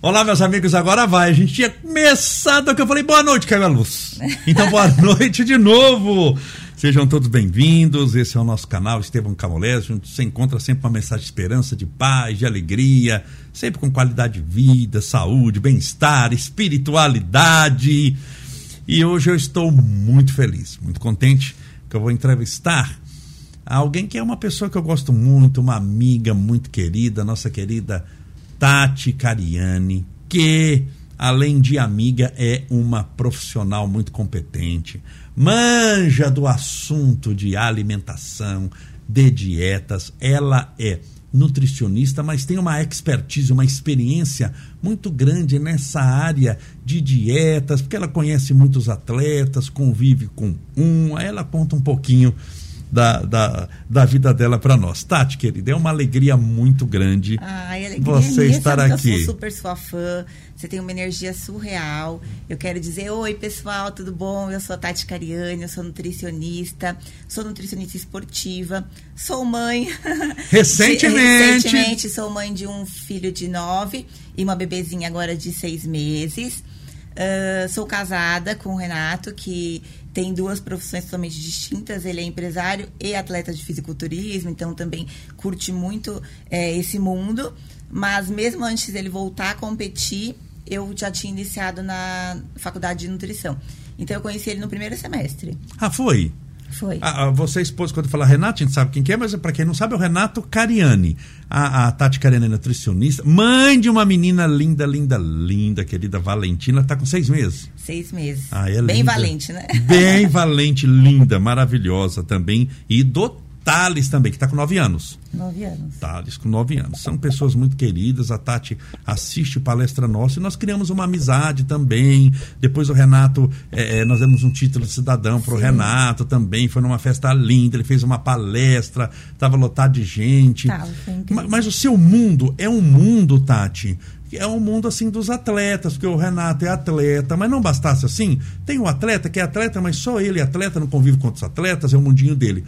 Olá, meus amigos, agora vai. A gente tinha começado aqui, eu falei boa noite, Caio Luz. Então, boa noite de novo. Sejam todos bem-vindos. Esse é o nosso canal Estevam Camolés. Você encontra sempre uma mensagem de esperança, de paz, de alegria, sempre com qualidade de vida, saúde, bem-estar, espiritualidade. E hoje eu estou muito feliz, muito contente que eu vou entrevistar alguém que é uma pessoa que eu gosto muito, uma amiga muito querida, nossa querida Tati Cariani, que além de amiga é uma profissional muito competente, manja do assunto de alimentação, de dietas, ela é nutricionista, mas tem uma expertise, uma experiência muito grande nessa área de dietas, porque ela conhece muitos atletas, convive com um, ela conta um pouquinho da, da, da vida dela para nós. Tati, querida, é uma alegria muito grande Ai, alegria você minha, estar aqui. Eu sou super sua fã, você tem uma energia surreal. Eu quero dizer, oi pessoal, tudo bom? Eu sou a Tati Cariani, eu sou nutricionista, sou nutricionista esportiva, sou mãe. Recentemente. Recentemente, sou mãe de um filho de nove e uma bebezinha agora de seis meses. Uh, sou casada com o Renato, que tem duas profissões totalmente distintas. Ele é empresário e atleta de fisiculturismo, então também curte muito é, esse mundo. Mas mesmo antes dele voltar a competir, eu já tinha iniciado na faculdade de nutrição. Então eu conheci ele no primeiro semestre. Ah, foi? Foi. Ah, ah, você expôs quando fala Renato, a gente sabe quem que é, mas para quem não sabe, é o Renato Cariani. A, a Tati Cariani é nutricionista, mãe de uma menina linda, linda, linda, querida Valentina, tá com seis meses. Seis meses. Ah, é Bem linda. valente, né? Bem valente, linda, maravilhosa também. E do Thales também, que está com nove anos. Nove anos. Thales, com nove anos. São pessoas muito queridas. A Tati assiste palestra nossa e nós criamos uma amizade também. Depois o Renato, é, é, nós demos um título de cidadão para o. Renato também. Foi numa festa linda. Ele fez uma palestra, estava lotado de gente. Tava, foi incrível. Ma- Mas o seu mundo é um mundo, Tati. É um mundo assim dos atletas, porque o Renato é atleta, mas não bastasse assim, tem um atleta que é atleta, mas só ele é atleta, não convive com outros atletas, é o mundinho dele.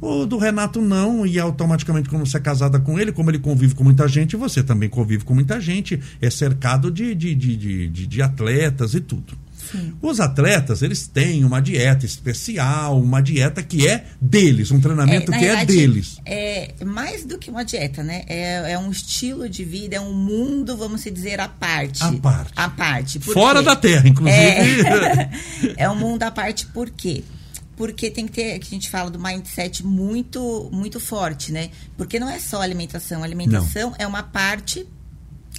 O do Renato não, e automaticamente, quando você é casada com ele, como ele convive com muita gente, você também convive com muita gente, é cercado de, de, de, de, de- atletas e tudo. Sim. Os atletas, eles têm uma dieta especial, uma dieta que é deles, um treinamento na que é deles. É mais do que uma dieta, né? É, é um estilo de vida, é um mundo, vamos dizer, à parte. À parte. À parte. Fora quê? da Terra, inclusive. É, é um mundo à parte, por quê? Porque tem que ter, que a gente fala do mindset muito, muito forte, né? Porque não é só alimentação. A alimentação é uma parte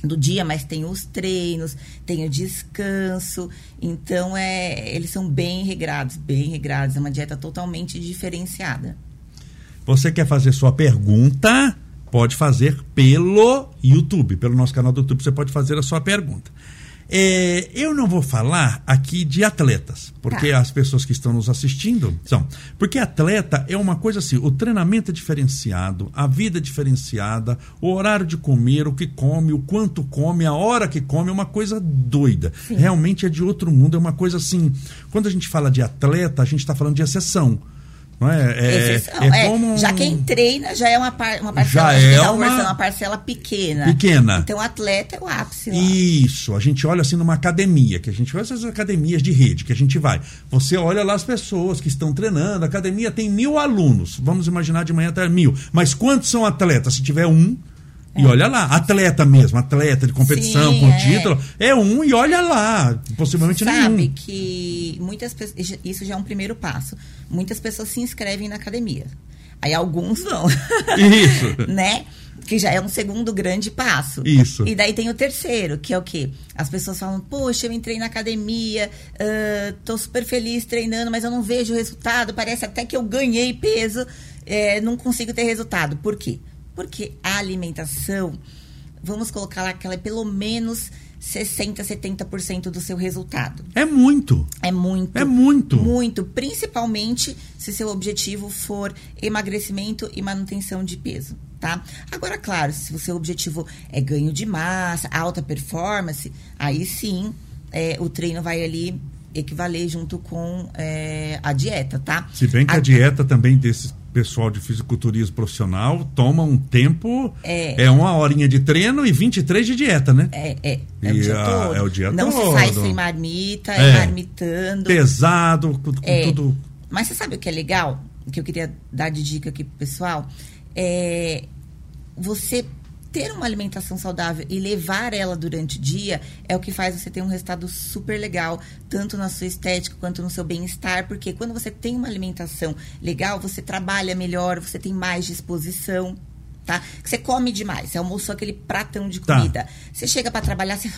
do dia, mas tem os treinos, tem o descanso. Então, é, eles são bem regrados, bem regrados. É uma dieta totalmente diferenciada. Você quer fazer sua pergunta? Pode fazer pelo YouTube, pelo nosso canal do YouTube, você pode fazer a sua pergunta. É, eu não vou falar aqui de atletas, porque Tá. as pessoas que estão nos assistindo são. Porque atleta é uma coisa assim: o treinamento é diferenciado, a vida é diferenciada, o horário de comer, o que come, o quanto come, a hora que come, é uma coisa doida. Sim. Realmente é de outro mundo, é uma coisa assim. Quando a gente fala de atleta, a gente está falando de exceção. Não é? É, Exceção. é É, como- Já quem treina já é uma, par, uma parcela, Já é uma- uma parcela pequena. Pequena. Então, o atleta é o ápice. lá. Isso, a gente olha assim numa academia, que a gente vai essas academias de rede que a gente vai. Você olha lá as pessoas que estão treinando, a academia tem mil alunos, vamos imaginar de manhã até mil. Mas quantos são atletas? Se tiver um, e olha lá, atleta mesmo, atleta de competição, Sim, com é. título, é um e olha lá, possivelmente Sabe nenhum. que muitas pessoas. Isso já é um primeiro passo. Muitas pessoas se inscrevem na academia. Aí alguns vão. Isso. né? Que já é um segundo grande passo. Isso. E daí tem o terceiro, que é o quê? As pessoas falam, poxa, eu entrei na academia, ah, tô super feliz treinando, mas eu não vejo resultado. Parece até que eu ganhei peso, eh, não consigo ter resultado. Por quê? Porque a alimentação, vamos colocar lá que ela é pelo menos 60, 70% do seu resultado. É muito. É muito. É muito. Muito. Principalmente se seu objetivo for emagrecimento e manutenção de peso, tá? Agora, claro, se o seu objetivo é ganho de massa, alta performance, aí sim é, o treino vai ali equivaler junto com é, a dieta, tá? Se bem que a A- dieta também desses pessoal de fisiculturismo profissional toma um tempo. É. É uma horinha de treino e 23 de dieta, né? É, é. É o dia a- todo. é o dia Não todo. se faz sem marmita, É. é marmitando. Pesado, com, com É. tudo. Mas você sabe o que é legal? Que eu queria dar de dica aqui pro pessoal? É você ter uma alimentação saudável e levar ela durante o dia é o que faz você ter um resultado super legal, tanto na sua estética quanto no seu bem-estar, porque quando você tem uma alimentação legal, você trabalha melhor, você tem mais disposição, tá? Você come demais, você almoçou aquele pratão de Tá. comida. Você chega para trabalhar, você,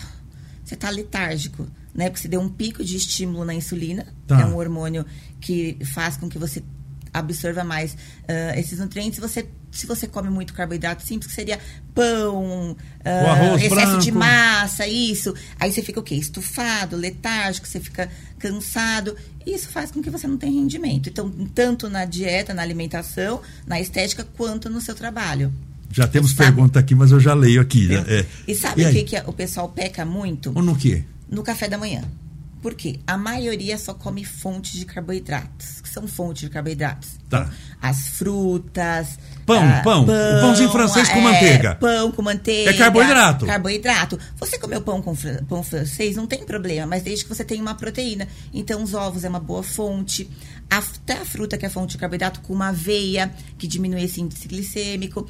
você tá letárgico, né? Porque você deu um pico de estímulo na insulina, Tá. que é um hormônio que faz com que você absorva mais ah, esses nutrientes. Você, se você come muito carboidrato simples, que seria pão, O arroz excesso de branco. massa, isso. Aí você fica o quê? Estufado, letárgico, você fica cansado. E isso faz com que você não tenha rendimento. Então, tanto na dieta, na alimentação, na estética, quanto no seu trabalho. Já temos Sabe- pergunta aqui, mas eu já leio aqui. né? É. E sabe o aí? que, que o pessoal peca muito? Ou no quê? no café da manhã. Por quê? A maioria só come fontes de carboidratos. que são fontes de carboidratos? Tá. Então, as frutas. Pão, ah, pão. O pãozinho francês com é, manteiga. Pão com manteiga. É carboidrato. Carboidrato. Você comeu pão com fran- pão francês, não tem problema, mas desde que você tenha uma proteína. Então, os ovos é uma boa fonte. Até a fruta, que é fonte de carboidrato, com uma aveia, que diminui esse índice glicêmico.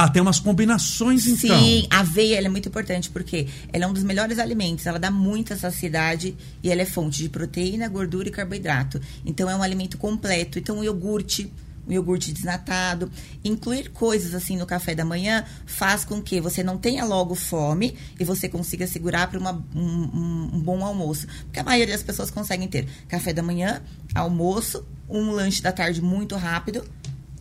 Ah, tem umas combinações então. Sim, a aveia ela é muito importante porque ela é um dos melhores alimentos, ela dá muita saciedade e ela é fonte de proteína, gordura e carboidrato. Então é um alimento completo. Então o iogurte, o iogurte desnatado, incluir coisas assim no café da manhã faz com que você não tenha logo fome e você consiga segurar para um- um bom almoço. Porque a maioria das pessoas conseguem ter café da manhã, almoço, um lanche da tarde muito rápido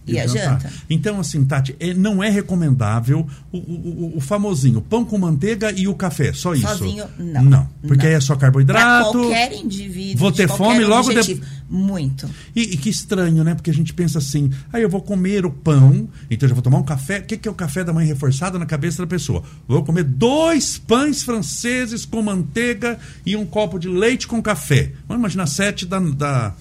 e, a jantar. janta. Então, assim, Tati, é- não é recomendável o, o- o- famosinho pão com manteiga e o café, só isso? Sozinho, não. Não, porque Não. aí é só Pra carboidrato. qualquer indivíduo. Vou ter fome logo de- objetivo. Muito. E, e que estranho, né? Porque a gente pensa assim, aí eu vou comer o pão, então eu já vou tomar um café. O que, que é o café da manhã reforçado na cabeça da pessoa? Vou comer dois pães franceses com manteiga e um copo de leite com café. Vamos imaginar sete da. da-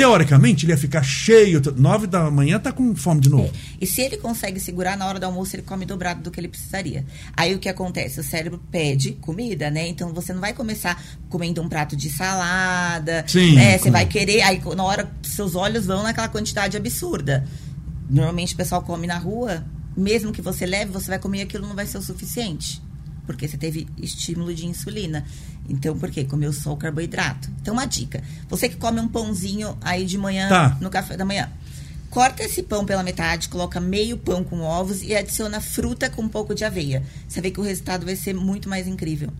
Teoricamente, ele ia ficar cheio. Nove da manhã tá com fome de novo. E se ele consegue segurar na hora do almoço, ele come dobrado do que ele precisaria. Aí o que acontece? O cérebro pede comida, né? Então você não vai começar comendo um prato de salada. Sim, né? Você vai querer, aí na hora seus olhos vão naquela quantidade absurda. Normalmente o pessoal come na rua, mesmo que você leve, você vai comer aquilo não vai ser o suficiente. Porque você teve estímulo de insulina. Então, por quê? Comeu só o carboidrato. Então, uma dica. Você que come um pãozinho aí de manhã, Tá. no café da manhã. Corta esse pão pela metade, coloca meio pão com ovos e adiciona fruta com um pouco de aveia. Você vê que o resultado vai ser muito mais incrível.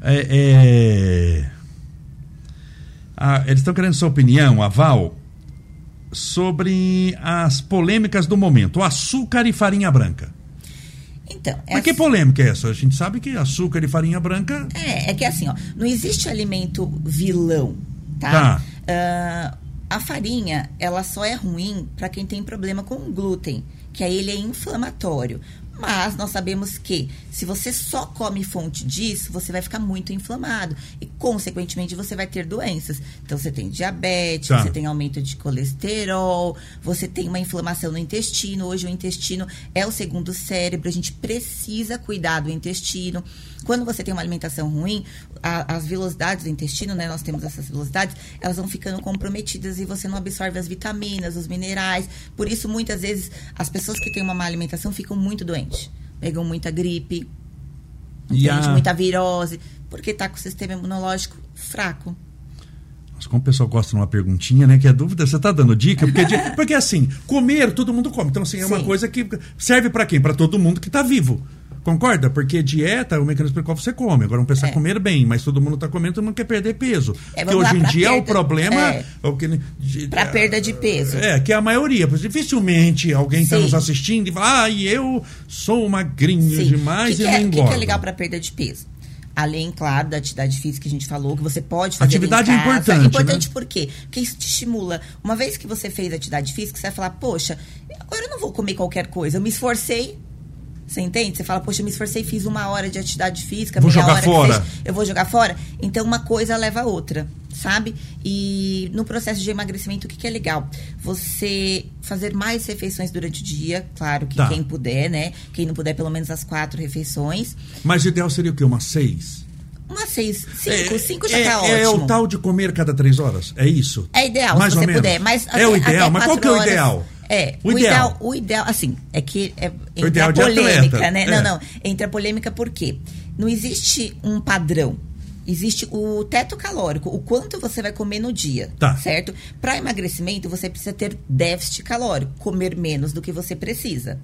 É, é- Ah, eles estão querendo sua opinião, aval, sobre as polêmicas do momento: o açúcar e farinha branca. Então, é Mas que assim- polêmica é essa? A gente sabe que açúcar e farinha branca. É, é que assim, ó, não existe alimento vilão, tá? Tá. Ah, a farinha, ela só é ruim para quem tem problema com glúten, que aí ele é inflamatório. Mas nós sabemos que se você só come fonte disso, você vai ficar muito inflamado e, consequentemente, você vai ter doenças. Então, você tem diabetes, Tá. você tem aumento de colesterol, você tem uma inflamação no intestino. Hoje, o intestino é o segundo cérebro, a gente precisa cuidar do intestino. Quando você tem uma alimentação ruim, a- as velocidades do intestino, né, nós temos essas velocidades, elas vão ficando comprometidas e você não absorve as vitaminas, os minerais. Por isso, muitas vezes, as pessoas que têm uma má alimentação ficam muito doentes. Pegam muita gripe, E a- muita virose, porque tá com o sistema imunológico fraco. Nossa, como o pessoal gosta de uma perguntinha, né? Que é dúvida, você tá dando dica? Porque, porque assim, comer, todo mundo come. Então, assim, é uma Sim. coisa que serve para quem? Para todo mundo que tá vivo. Concorda? Porque dieta é o mecanismo pelo qual você come. Agora, não precisa É. comer bem, mas todo mundo tá comendo, todo mundo quer perder peso. É, Porque vamos lá, hoje em dia o perda- problema. é. é o que, de- Pra perda de peso. É, que é a maioria. Dificilmente alguém está nos assistindo e fala, ah, eu sou magrinho Sim. demais que que e é, não O que, engordo. que é legal para perda de peso? Além, claro, da atividade física que a gente falou, que você pode fazer Atividade em é casa. importante, Importante né? por quê? Porque isso te estimula. Uma vez que você fez atividade física, você vai falar, poxa, agora eu não vou comer qualquer coisa. Eu me esforcei, Você entende? Você fala, poxa, eu me esforcei, fiz uma hora de atividade física, Vou meia jogar fora. seja, eu vou jogar fora. Então, uma coisa leva a outra, sabe? E no processo de emagrecimento, o que, que é legal? Você fazer mais refeições durante o dia, claro que Tá. quem puder, né? Quem não puder, pelo menos as quatro refeições. Mas o ideal seria o quê? Umas seis? Umas seis, cinco, cinco já é, tá é ótimo. o tal de comer cada três horas? É isso? É ideal, Mais se ou você menos? puder. Mas é o até- ideal, até mas qual que é o ideal? É, O o, ideal. ideal. o ideal, assim, é que é, entra a polêmica, né? é. Não, não, entra a polêmica por quê? Não existe um padrão. Existe o teto calórico, o quanto você vai comer no dia, Tá. certo? Para emagrecimento, você precisa ter déficit calórico, comer menos do que você precisa,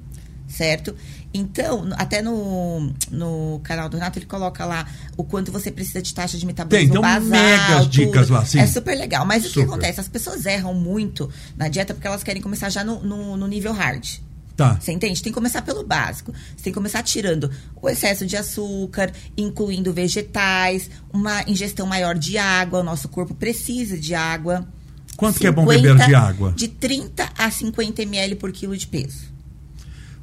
certo? Então, até no, no canal do Renato, ele coloca lá o quanto você precisa de taxa de metabolismo Tem, então, basal, megas dicas tudo. lá, sim. É super legal. Mas o que Super. acontece? As pessoas erram muito na dieta porque elas querem começar já no, no, no nível hard. Tá. Você entende? Tem que começar pelo básico. Você tem que começar tirando o excesso de açúcar, incluindo vegetais, uma ingestão maior de água. O nosso corpo precisa de água. Quanto que é bom beber de água? De 30 a 50 ml por quilo de peso.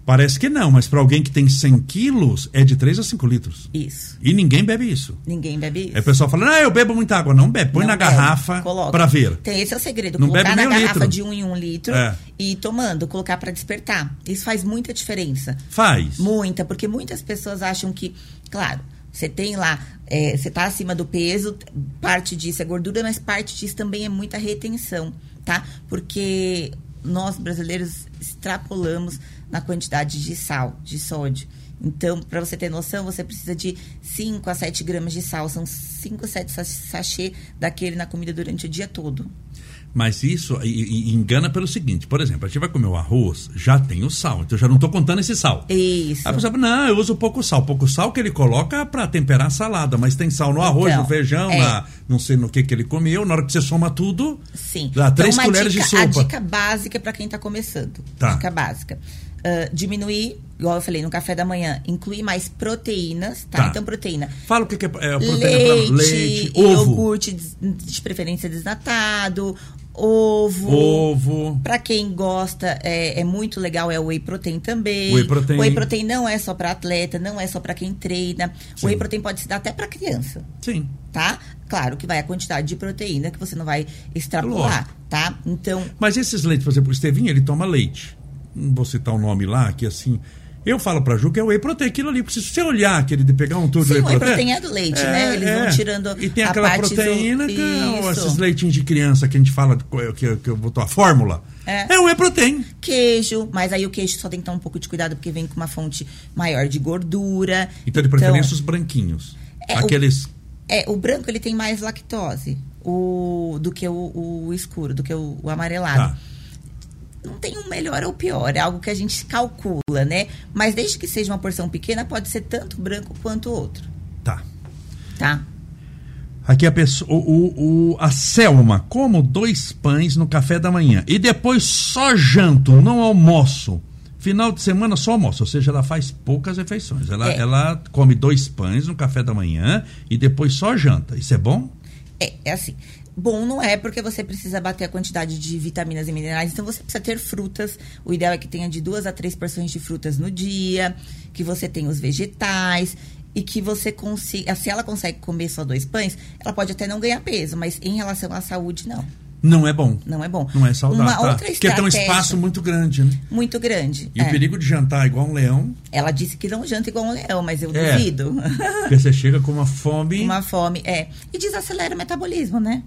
Parece que não, mas para alguém que tem 100 quilos, é de 3 a 5 litros. Isso. E ninguém bebe isso. Ninguém bebe isso. É o pessoal falando, ah, eu bebo muita água. Não bebe, põe Não na bebe. garrafa para ver. Tem, esse é o segredo. Não colocar bebe na garrafa litro. de um em um litro É. e tomando, colocar para despertar. Isso faz muita diferença. Faz. Muita, porque muitas pessoas acham que, claro, você tem lá, é, você tá acima do peso, parte disso é gordura, mas parte disso também é muita retenção, tá? Porque nós brasileiros extrapolamos na quantidade de sal, de sódio. Então, para você ter noção, você precisa de 5 a 7 gramas de sal. São 5 a 7 sa- sachê daquele na comida durante o dia todo. Mas isso e- e engana pelo seguinte, por exemplo, a gente vai comer o arroz, já tem o sal, então eu já não estou contando esse sal. Isso. Aí a pessoa fala, não, eu uso pouco sal. Pouco sal que ele coloca para temperar a salada, mas tem sal no arroz, Então, no feijão, é. na, não sei no que que ele comeu. Na hora que você soma tudo, Sim. dá três uma colheres dica, de sopa. A dica básica para quem está começando. Tá. Dica básica. Ah, diminuir, igual eu falei, no café da manhã, incluir mais proteínas, tá? Tá. Então, proteína. Fala o que, que é, é proteína Leite, pra leite, ovo, iogurte de preferência desnatado, ovo. ovo. Pra quem gosta, é, é muito legal, é o whey protein também. Whey protein. Whey protein não é só para atleta, não é só para quem treina. Sim. O whey protein pode se dar até para criança Sim. tá? Claro que vai a quantidade de proteína que você não vai extrapolar, Lógico. tá? Então, Mas esses leites, por exemplo, o Estevinho, ele toma leite. Não vou citar o nome lá, que assim. Eu falo pra Ju que é whey protein, aquilo ali. Porque se você olhar aquele de pegar um tubo de sim, whey o whey protein. protein é do leite, né? Eles vão tirando E tem aquela proteína do... que é Isso. esses leitinhos de criança que a gente fala, que, que, que eu botou a fórmula. É. É o whey protein. Queijo, mas aí o queijo só tem que tomar um pouco de cuidado porque vem com uma fonte maior de gordura. Então, de preferência, os branquinhos. É, o- Aqueles. É, o branco ele tem mais lactose o, do que o, o escuro, do que o, o amarelado. Tá. Não tem um melhor ou pior, é algo que a gente calcula, né? Mas desde que seja uma porção pequena, pode ser tanto branco quanto outro, Tá. tá? Aqui a pessoa, o, o- a Selma, como dois pães no café da manhã e depois só janto, não almoço. Final de semana só almoço, ou seja, ela faz poucas refeições. Ela, É. ela come dois pães no café da manhã e depois só janta. Isso é bom? É, é assim. Bom não é porque você precisa bater a quantidade de vitaminas e minerais, então você precisa ter frutas. O ideal é que tenha de duas a três porções de frutas no dia, que você tenha os vegetais e que você consiga. Se ela consegue comer só dois pães, ela pode até não ganhar peso, mas em relação à saúde, não. Não é bom. Não é bom. Não é saudável. Uma tá? outra Porque tem um estratégia espaço muito grande, né? muito grande. E é. o perigo de jantar igual um leão, Ela disse que não janta igual um leão, mas eu É. duvido. porque você chega com uma fome. Uma fome, é. E desacelera o metabolismo, né?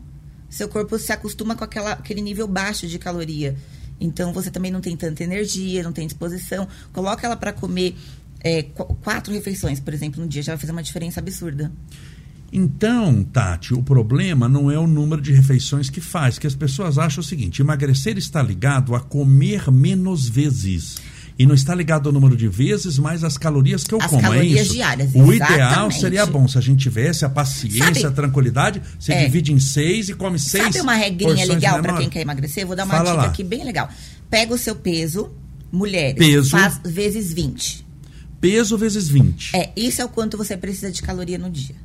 Seu corpo se acostuma com aquela, aquele nível baixo de caloria. Então você também não tem tanta energia, não tem disposição. Coloca ela para comer é, qu- quatro refeições, por exemplo, no dia, já vai fazer uma diferença absurda. Então, Tati, o problema não é o número de refeições que faz, que as pessoas acham o seguinte: emagrecer está ligado a comer menos vezes. E não está ligado ao número de vezes, mas às calorias que eu As como. é calorias isso? diárias, O ideal exatamente. seria bom se a gente tivesse a paciência, Sabe- a tranquilidade, você É. divide em seis e come seis. Sabe uma regrinha legal para quem quer emagrecer? Vou dar uma Fala dica lá. aqui bem legal. Pega o seu peso, mulheres, Peso. faz vezes 20. Peso vezes 20. É, isso é o quanto você precisa de caloria no dia.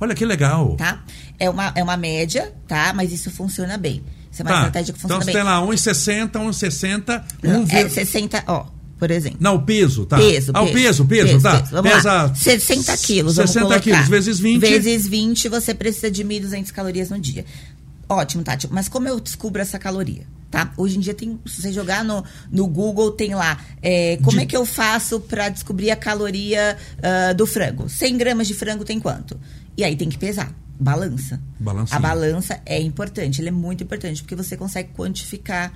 Olha que legal. tá? É uma, é uma média, tá? Mas isso funciona bem. Isso é uma Tá. estratégia que Então funciona você bem. tem lá 1,60, 1,60, Não, 1, é 60, ó. Por exemplo. Não, o peso, tá? Peso, ah, o peso, peso, peso, peso, tá. peso. Vamos Pesa lá. 60 quilos, vamos 60 colocar. quilos, vezes 20. Vezes 20, você precisa de 1.200 calorias no dia. Ótimo, Tati. Mas como eu descubro essa caloria? Tá? Hoje em dia tem, se você jogar no, no Google, tem lá. é, como De- é que eu faço para descobrir a caloria ah, do frango? 100 gramas de frango tem quanto? E aí tem que pesar. Balança. Balancinha. A balança é importante, ele é muito importante, porque você consegue quantificar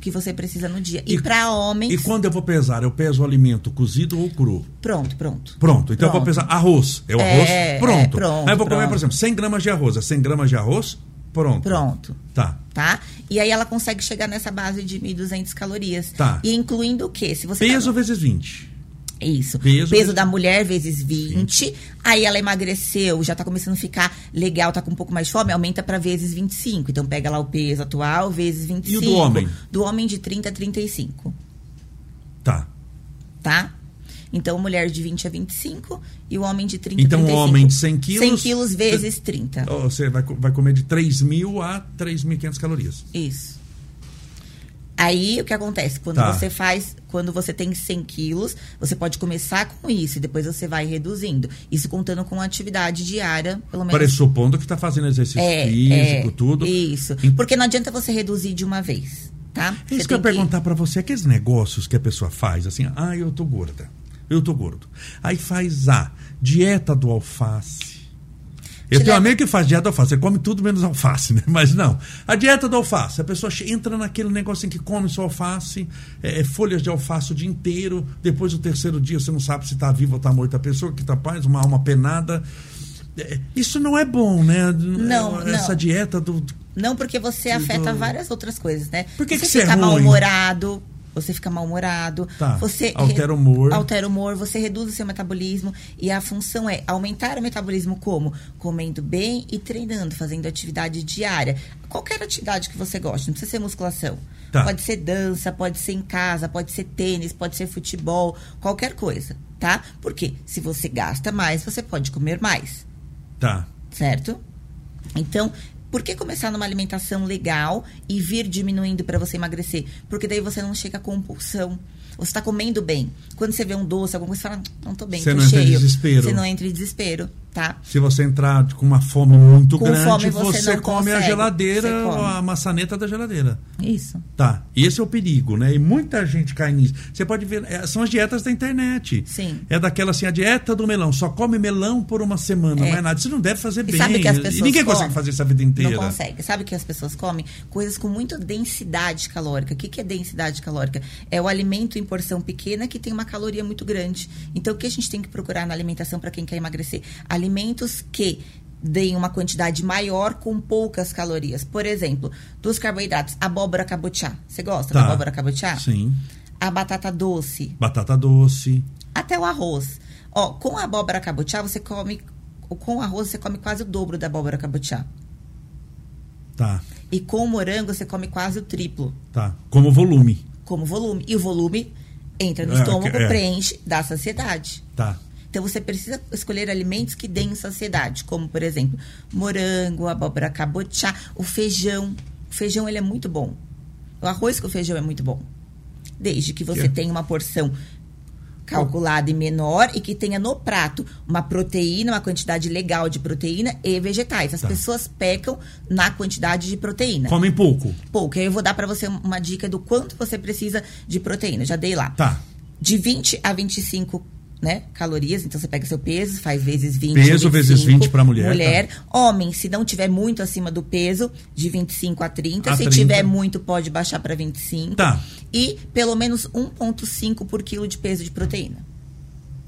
que você precisa no dia. E, E- para homens. E quando eu vou pesar, eu peso o alimento cozido ou cru? Pronto, pronto. Pronto, então eu vou Pronto. pesar arroz. É o É, arroz? é, Pronto. pronto, Aí eu vou comer, pronto. por exemplo, 100 gramas de arroz. É 100 gramas de arroz? Pronto. Pronto. Tá. Tá? E aí ela consegue chegar nessa base de 1.200 calorias. Tá. E incluindo o quê? Se você Peso tá- vezes 20. Isso. Peso Peso, da mulher vezes 20. Aí ela emagreceu, já tá começando a ficar legal, tá com um pouco mais de fome, aumenta pra vezes 25. Então pega lá o peso atual vezes 25. do homem? Do homem de 30 a 35. Tá. Tá? Então, mulher de 20 a 25 e o homem de 30 Então, a o 35. homem de 100 quilos- 100 quilos vezes 30. Ou Você vai, vai comer de 3 mil a 3.500 calorias. Isso. Aí, o que acontece? Quando Tá. você faz, quando você tem 100 quilos, você pode começar com isso e depois você vai reduzindo. Isso contando com atividade diária, pelo menos. Pressupondo que está fazendo exercício É, físico, é, tudo. Isso. Porque não adianta você reduzir de uma vez, tá? É Você Isso que eu ia perguntar pra você, aqueles negócios que a pessoa faz, assim, ah, eu tô gorda, eu tô gordo. Aí faz a dieta do alface. Eu Te tenho um amigo que faz dieta do alface, ele come tudo menos alface, né? Mas não. A dieta do alface, a pessoa entra naquele negocinho que come só alface, é, é, folhas de alface o dia inteiro, depois do terceiro dia você não sabe se tá viva ou tá morta a pessoa, que tá paz, uma alma penada. É, Isso não é bom, né? Não, Essa não. dieta do. Não, porque você Tudo- afeta várias outras coisas, né? Por que você que é fica ruim? mal-humorado, você fica mal-humorado, Tá. você Altera o humor. altera o humor, você reduz o seu metabolismo e a função é aumentar o metabolismo como? Comendo bem e treinando, fazendo atividade diária. Qualquer atividade que você goste, não precisa ser musculação. Tá. Pode ser dança, pode ser em casa, pode ser tênis, pode ser futebol, qualquer coisa, tá? Porque se você gasta mais, você pode comer mais Tá. certo? Então, por que começar numa alimentação legal e vir diminuindo para você emagrecer? Porque daí você não chega à compulsão. Você está comendo bem. Quando você vê um doce, alguma coisa, você fala, não tô bem, Você tô não entra em cheio. desespero. Você não entra em desespero, tá? Se você entrar com uma fome muito Com grande, fome você você, come a consegue. geladeira, Você come. a maçaneta da geladeira. Isso. Tá. Esse é o perigo, né? E muita gente cai nisso. Você pode ver, é, são as dietas da internet. Sim. É daquela assim, a dieta do melão. Só come melão por uma semana, É. mais nada. Isso não deve fazer E bem. sabe que as pessoas e ninguém consegue comem? fazer isso a vida inteira. Não consegue. Sabe que as pessoas comem? Coisas com muita densidade calórica. O que, que é densidade calórica? É o alimento em porção pequena que tem uma caloria muito grande. Então, o que a gente tem que procurar na alimentação para quem quer emagrecer? Alimentos que deem uma quantidade maior com poucas calorias. Por exemplo, dos carboidratos, abóbora cabotiá. Você gosta Tá. da abóbora cabotiá? Sim. A batata doce, Batata doce. até o arroz. Ó, com a abóbora cabotiá, você come... Com o arroz, você come quase o dobro da abóbora cabotiá. Tá. E com o morango você come quase o triplo, Tá. Como volume. Como volume. E o volume entra no É, estômago, é. preenche, dá saciedade. Tá. Então você precisa escolher alimentos que deem saciedade, como por exemplo, morango, abóbora cabotiá, o feijão. O feijão ele é muito bom. O arroz com feijão é muito bom. Desde que você tenha uma porção calculada e menor e que tenha no prato uma proteína, uma quantidade legal de proteína e vegetais. As Tá. pessoas pecam na quantidade de proteína Comem pouco. pouco. Aí eu vou dar pra você uma dica do quanto você precisa de proteína. Já dei lá. Tá. De 20 a 25 né, calorias. Então você pega seu peso, faz vezes 20. Peso ou vezes 20 pra mulher, tá. Mulher. Homem, se não tiver muito acima do peso, de 25 a 30. A se 30. tiver muito, pode baixar pra 25. Tá. E pelo menos 1,5 por quilo de peso de proteína.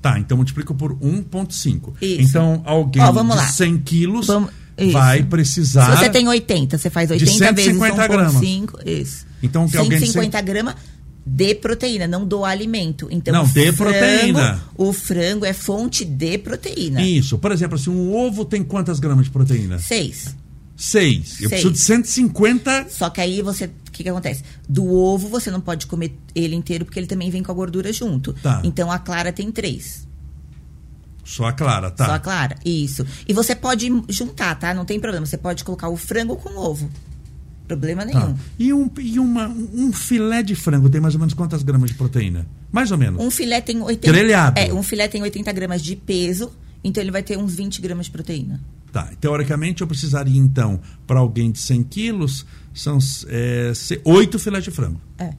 Tá, então multiplica por 1,5. Isso. Então, alguém Ó, de lá. 100 quilos Vamos- isso. vai precisar. Se você tem 80, você faz 80 vezes 150 gramas. 1,5. Isso. Então, que alguém de 150 gramas de proteína, não do alimento. Então, Não, de frango- proteína. O frango é fonte de proteína. Isso. Por exemplo, assim, um ovo tem quantas gramas de proteína? Seis. Seis. Eu Seis. preciso de 150. Só que aí você. O que, que acontece? Do ovo você não pode comer ele inteiro porque ele também vem com a gordura junto. Tá. Então a clara tem três. Só a clara, tá? Só a clara. Isso. E você pode juntar, tá? Não tem problema. Você pode colocar o frango com o ovo. Problema Tá. nenhum. E, um, e uma, um filé de frango tem mais ou menos quantas gramas de proteína? Mais ou menos. Um filé tem 80, Grelhado. É, um filé tem 80 gramas de peso, então ele vai ter uns 20 gramas de proteína. Tá. Teoricamente, eu precisaria, então, para alguém de 100 quilos, são é, se- oito filés de frango. É.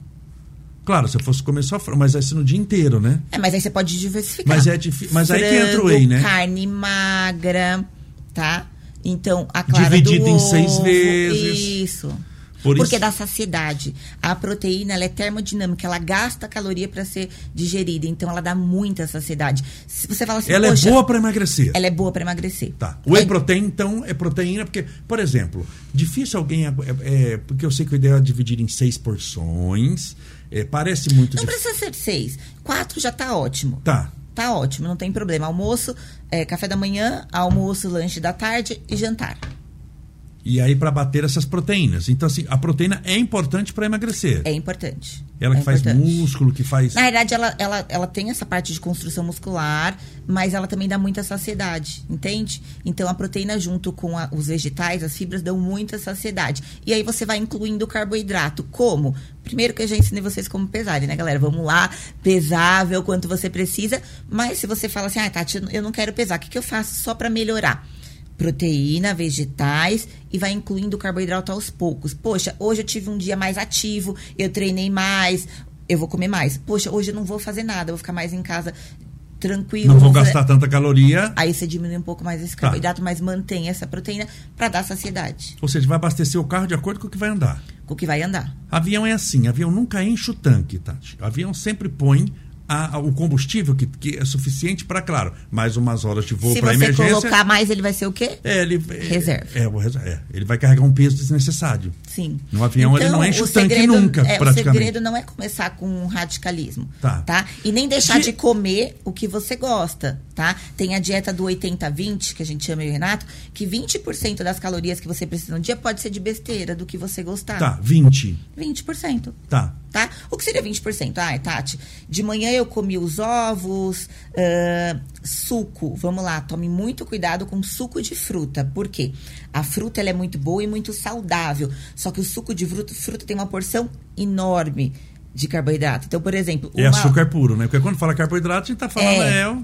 Claro, se eu fosse comer só frango, mas vai ser no dia inteiro, né? É, mas aí você pode diversificar. Mas é difí- mas aí que entra o Frango, whey, né? carne magra, tá? Então, a clara Dividido do em seis ovo, vezes. Isso. Por Porque isso- dá saciedade. A proteína, ela é termodinâmica, ela gasta caloria para ser digerida, então ela dá muita saciedade. Se você fala assim, Ela "Poxa, é boa para emagrecer. ela é boa para emagrecer. Tá. O whey É- protein, então, é proteína, porque, por exemplo, difícil alguém. É, é, porque eu sei que o ideal é dividir em seis porções. é, parece muito Não difícil. precisa ser seis. Quatro já tá ótimo. Tá. Tá ótimo, não tem problema. Almoço, é, café da manhã, almoço, lanche da tarde e jantar. E aí, para bater essas proteínas. Então, assim, a proteína é importante para emagrecer. É importante. Ela é que faz importante. músculo, que faz. Na verdade, ela, ela, ela tem essa parte de construção muscular, mas ela também dá muita saciedade, entende? Então, a proteína junto com a- os vegetais, as fibras, dão muita saciedade. E aí você vai incluindo o carboidrato. Como? Primeiro que eu já ensinei vocês como pesarem, né, galera? Vamos lá, pesar, ver o quanto você precisa. Mas se você fala assim, ah, Tati, eu não quero pesar, o que, que eu faço só para melhorar? Proteína, vegetais e vai incluindo o carboidrato aos poucos. Poxa, hoje eu tive um dia mais ativo, eu treinei mais, eu vou comer mais. Poxa, hoje eu não vou fazer nada, eu vou ficar mais em casa tranquilo. não vou gastar tanta caloria. Aí você diminui um pouco mais esse Tá. carboidrato, mas mantém essa proteína para dar saciedade, Ou seja, vai abastecer o carro de acordo com o que vai andar. com o que vai andar. Avião é assim, avião nunca enche o tanque, Tati. Avião sempre põe a- a- o combustível que, que é suficiente para, claro, mais umas horas de voo Se para você emergência. colocar mais, ele vai ser o quê? É, ele, Reserva. É, o reser- é, ele vai carregar um peso desnecessário. Sim. No avião ele não enche o tanque segredo- nunca, é, O praticamente. segredo não é começar com um radicalismo, Tá. tá? E nem deixar De- de comer o que você gosta, tá? Tem a dieta do 80-20, que a gente chama e o Renato, que 20% das calorias que você precisa no dia pode ser de besteira, do que você gostar. Tá, 20. 20%. Tá. Tá? O que seria 20%? Ah, Tati, de manhã eu comi os ovos, ah, suco. Vamos lá, tome muito cuidado com suco de fruta. Por quê? A fruta ela é muito boa e muito saudável. Só que o suco de fruta, fruta tem uma porção enorme de carboidrato. Então, por exemplo, É uma- açúcar puro, né? Porque quando fala carboidrato, a gente tá falando. É. É,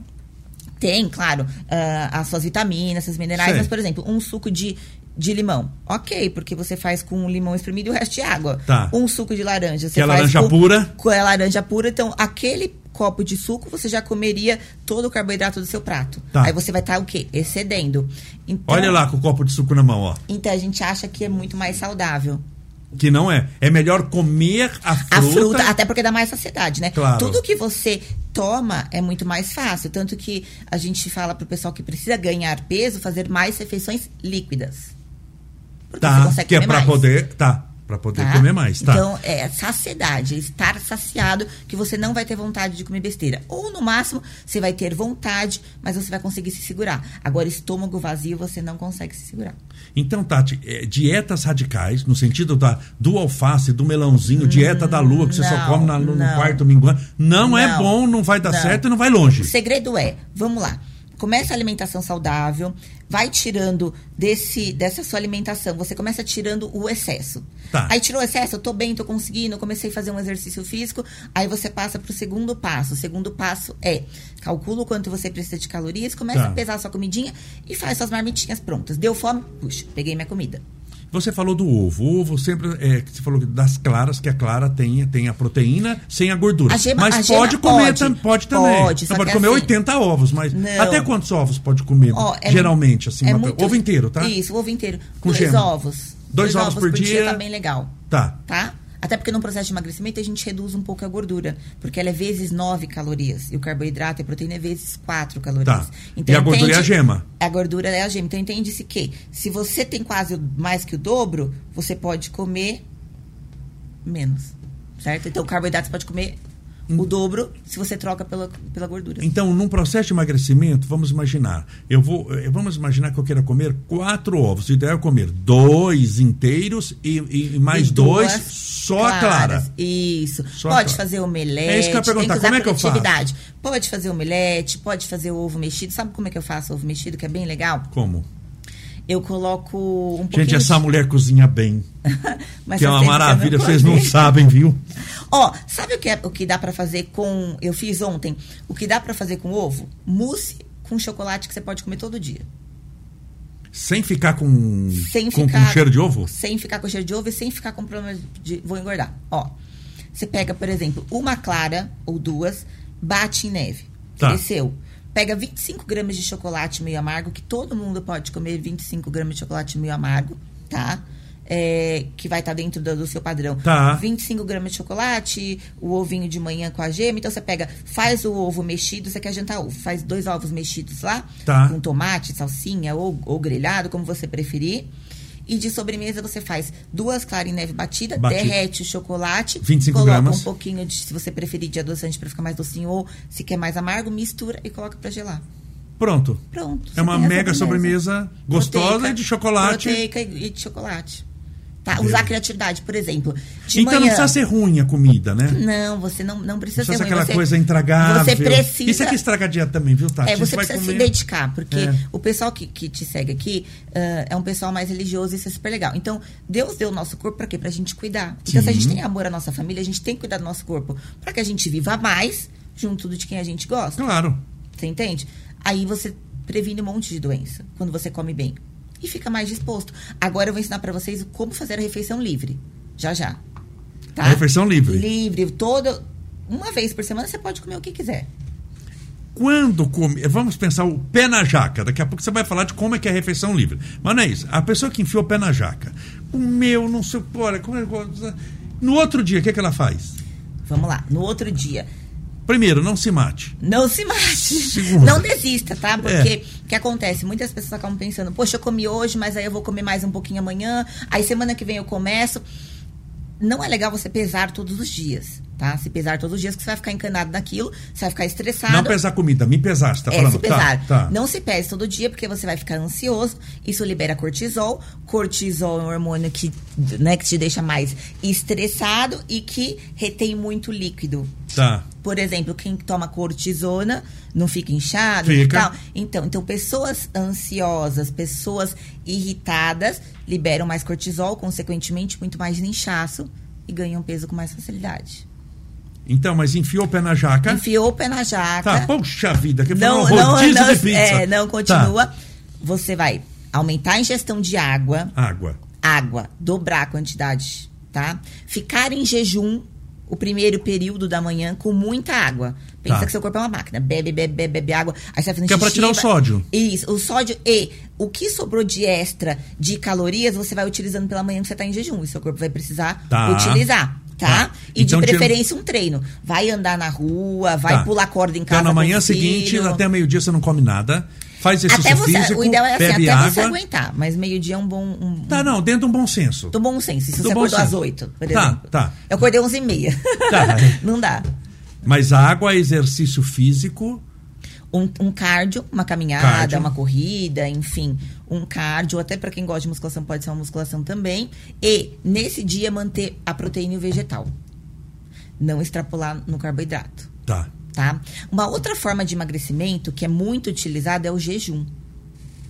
Tem, claro, ah, as suas vitaminas, seus minerais, Sei. mas, por exemplo, um suco de, de limão. Ok, porque você faz com limão espremido e o resto de água. Tá. Um suco de laranja. Você Que é faz laranja com, pura. Com a laranja pura. Então, aquele copo de suco, você já comeria todo o carboidrato do seu prato. Tá. Aí você vai estar o quê? Excedendo. Então, Olha lá com o copo de suco na mão, ó. Então, a gente acha que é muito mais saudável. Que não é. É melhor comer a fruta. A fruta, até porque dá mais saciedade, né? Claro. Tudo que você toma é muito mais fácil. Tanto que a gente fala pro pessoal que precisa ganhar peso, fazer mais refeições líquidas. Porque você Tá, consegue que é mais. poder. Tá. Pra poder tá? comer mais, tá? Então, é saciedade, é estar saciado, que você não vai ter vontade de comer besteira. Ou, no máximo, você vai ter vontade, mas você vai conseguir se segurar. Agora, estômago vazio, você não consegue se segurar. Então, Tati, é, dietas radicais, no sentido da, do alface, do melãozinho, dieta da lua, que você só não, come na- no, não. quarto minguando, não, é Não, bom, não vai dar certo e não vai longe. O segredo é, vamos lá. Começa a alimentação saudável, vai tirando desse, dessa sua alimentação, você começa tirando o excesso. Tá. Aí tirou o excesso, eu tô bem, tô conseguindo, comecei a fazer um exercício físico, aí você passa pro segundo passo. O segundo passo é, calcula o quanto você precisa de calorias, começa Tá. a pesar a sua comidinha e faz suas marmitinhas prontas. Deu fome? Puxa, peguei minha comida. Você falou do ovo. O ovo sempre. É, que você falou das claras, que a clara tem, tem a proteína sem a gordura. A gema- mas a pode comer pode. tam- pode também. Pode, Você pode que comer assim- 80 ovos, mas. Não. Até quantos ovos pode comer? Ó, é geralmente, assim, é uma- muito- ovo inteiro, tá? Isso, ovo inteiro. Com Dois gema. ovos. Dois ovos por dia. tá bem legal. Tá. tá? Até porque no processo de emagrecimento a gente reduz um pouco a gordura, porque ela é vezes 9 calorias e o carboidrato e a proteína é vezes 4 calorias. Tá. E a gordura é a gema. A gordura é a gema. Então entende-se que se você tem quase mais que o dobro, você pode comer menos, certo? Então o carboidrato você pode comer o dobro se você troca pela, pela gordura. Então, num processo de emagrecimento, vamos imaginar, eu vou, eh, vamos imaginar que eu queira comer quatro ovos. O ideal é comer dois inteiros e, e mais E dois só a clara. Isso. Só pode clara. fazer omelete. É isso que eu ia perguntar, como é que eu faço? Pode fazer omelete, pode fazer ovo mexido. Sabe como é que eu faço ovo mexido, que é bem legal? Como? Eu coloco um Gente, pouquinho. essa mulher cozinha bem. Mas que é uma maravilha, vocês não sabem, viu? Ó, sabe o que, é, o que dá pra fazer com. Eu fiz ontem. O que dá pra fazer com ovo? Mousse com chocolate que você pode comer todo dia. Sem ficar com, Sem com, ficar. com cheiro de ovo? Sem ficar com cheiro de ovo e sem ficar com problema de. Vou engordar. Ó. Você pega, por exemplo, uma clara ou duas, bate em neve. Tá. Desceu. Pega 25 gramas de chocolate meio amargo, que todo mundo pode comer 25 gramas de chocolate meio amargo, tá? É, que vai estar dentro do, do seu padrão. Tá. 25 gramas de chocolate, o ovinho de manhã com a gema. Então você pega, faz o ovo mexido, você quer jantar ovo, faz dois ovos mexidos lá, Tá. com tomate, salsinha ou, ou grelhado, como você preferir. E de sobremesa você faz duas claras em neve batida, Batida. derrete o chocolate, 25 coloca gramas. um pouquinho de, se você preferir, de adoçante para ficar mais docinho ou se quer mais amargo, mistura e coloca para gelar. Pronto. Pronto. É uma mega sobremesa gostosa Proteica, e de chocolate. Proteica e de chocolate. Tá? Beleza. Usar a criatividade, por exemplo. Então não manhã, precisa ser ruim a comida, né? Não, você não, não precisa Não precisa ser ser ruim. aquela você, coisa intragável. Você precisa. Isso aqui estraga a dieta também, viu, Tati? É, você precisa se comer- dedicar, porque É. o pessoal que, que te segue aqui ah, é um pessoal mais religioso e isso é super legal. Então, Deus deu o nosso corpo pra quê? Pra gente cuidar. Então, se a gente Sim. tem amor à nossa família, a gente tem que cuidar do nosso corpo pra que a gente viva mais junto de quem a gente gosta. Claro. Você entende? Aí você previne um monte de doença quando você come bem. E fica mais disposto. Agora eu vou ensinar pra vocês como fazer a refeição livre. Já já. Tá? A refeição livre. Livre. Todo, uma vez por semana você pode comer o que quiser. Quando come. Vamos pensar o pé na jaca. Daqui a pouco você vai falar de como é que é a refeição livre. Mas não é isso. A pessoa que enfiou o pé na jaca, comeu, não sei. Olha, como é- no outro dia, o que, é que ela faz? Vamos lá. No outro dia, Primeiro, não se mate. Não se mate. Segura. Não desista, tá? Porque É. o que acontece? Muitas pessoas acabam pensando, poxa, eu comi hoje, mas aí eu vou comer mais um pouquinho amanhã, aí semana que vem eu começo. Não é legal você pesar todos os dias, tá? Se pesar todos os dias, que você vai ficar encanado naquilo, você vai ficar estressado. Não pesar comida, me pesar, você tá É, falando? se pesar. Tá, tá. Não se pese todo dia, porque você vai ficar ansioso. Isso libera cortisol. Cortisol é um hormônio que, né, que te deixa mais estressado e que retém muito líquido. Tá. Por exemplo, quem toma cortisona não fica inchado Fica. e tal. Então, então, pessoas ansiosas, pessoas irritadas liberam mais cortisol, consequentemente, muito mais inchaço e ganham peso com mais facilidade. Então, mas enfiou o pé na jaca. Enfiou o pé na jaca. Tá, poxa vida, que foi não, um não, não, de pizza. é, não continua. Tá. Você vai aumentar a ingestão de água, Água. água, dobrar a quantidade, tá? Ficar em jejum o primeiro período da manhã com muita água. Pensa Tá. que seu corpo é uma máquina. Bebe, bebe, bebe, bebe água. Aí você vai fazendo Que é pra xixi, tirar o sódio. Isso, o sódio e o que sobrou de extra de calorias, você vai utilizando pela manhã que você tá em jejum. E seu corpo vai precisar Tá. utilizar. Tá? Tá. E Então, de preferência um treino. Vai andar na rua, vai Tá. pular corda em casa. Então, na manhã seguinte, até meio-dia você não come nada. Faz exercício Até você, físico, o ideal é assim, bebe até água. você aguentar. Mas meio-dia é um bom. Um, Tá, não, dentro de um bom senso. do bom senso. Se Do você acordou às senso. 8, por Tá, exemplo. tá. Eu acordei às 11 e meia. Tá. Não dá. Mas água, exercício físico. Um, um cardio, uma caminhada, Cardio. uma corrida, enfim, um cardio, até para quem gosta de musculação pode ser uma musculação também. E nesse dia manter a proteína e o vegetal. Não extrapolar no carboidrato, Tá. Tá? Uma outra forma de emagrecimento que é muito utilizada é o jejum.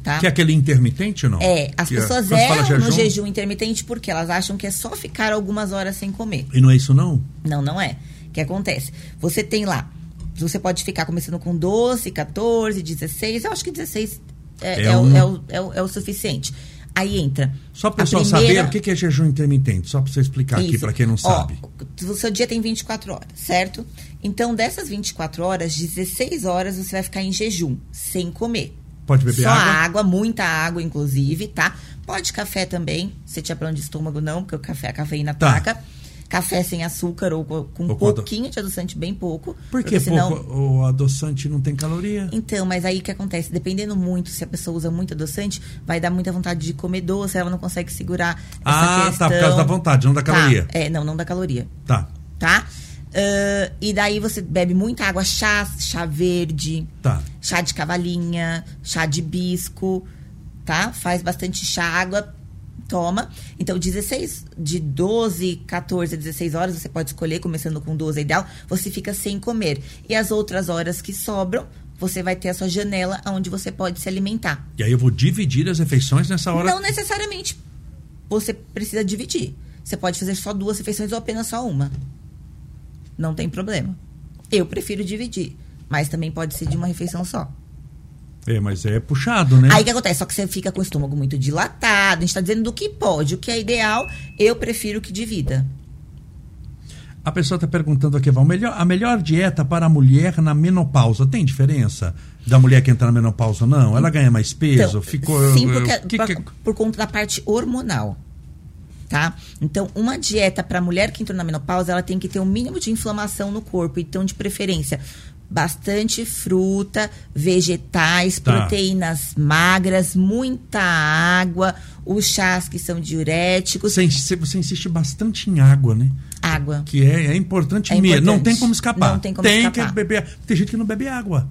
Tá? Que é aquele intermitente ou não? É, as Que é- pessoas fala erram no jejum intermitente porque elas acham que é só ficar algumas horas sem comer. E não é isso, não? Não, não é. O que acontece? Você tem lá, você pode ficar começando com 12, 14, 16, eu acho que 16 é, É é o- um- é o, é o- é o suficiente. Aí entra. Só para o pessoal primeira- saber o que é jejum intermitente. Só para você explicar aqui, Isso. para quem não Ó, sabe. o seu dia tem 24 horas, certo? Então, dessas 24 horas, 16 horas você vai ficar em jejum, sem comer. Pode beber Só água? muita água, inclusive, tá? Pode café também, se tiver problema de estômago, não, porque o café, a cafeína Tá. ataca. Café sem açúcar ou com um pouquinho de adoçante, bem pouco. Por que porque senão... pouco? O adoçante não tem caloria? Então, mas aí o que acontece? Dependendo muito, se a pessoa usa muito adoçante, vai dar muita vontade de comer doce, ela não consegue segurar essa Ah, tá, questão. por causa da vontade, não da Tá, caloria. É, não, não da caloria, Tá, tá? Ah, e daí você bebe muita água, chá, chá verde, tá. chá de cavalinha, chá de bisco, tá? Faz bastante chá, água, toma. Então, 16, de 12, 14 a 16 horas, você pode escolher, começando com 12 é ideal, você fica sem comer. E as outras horas que sobram, você vai ter a sua janela onde você pode se alimentar. E aí eu vou dividir as refeições nessa hora? Não necessariamente você precisa dividir. Você pode fazer só duas refeições ou apenas só uma. Não tem problema. Eu prefiro dividir, mas também pode ser de uma refeição só. É, mas é puxado, né? Aí o que acontece? Só que você fica com o estômago muito dilatado. A gente está dizendo do que pode. O que é ideal, eu prefiro que divida. A pessoa está perguntando aqui, Val, melhor, a melhor dieta para a mulher na menopausa tem diferença da mulher que entra na menopausa? Não? Ela ganha mais peso? Então, Ficou, sim, porque, que, pra- que- por conta da parte hormonal. Tá? Então, uma dieta para mulher que entrou na menopausa, ela tem que ter um mínimo de inflamação no corpo. Então, de preferência, bastante fruta, vegetais, Tá. proteínas magras, muita água, os chás que são diuréticos, Você, você insiste bastante em água, né? água. Que é, é importante É mesmo. Não tem como escapar. Não tem como que escapar. beber. Tem gente que não bebe água.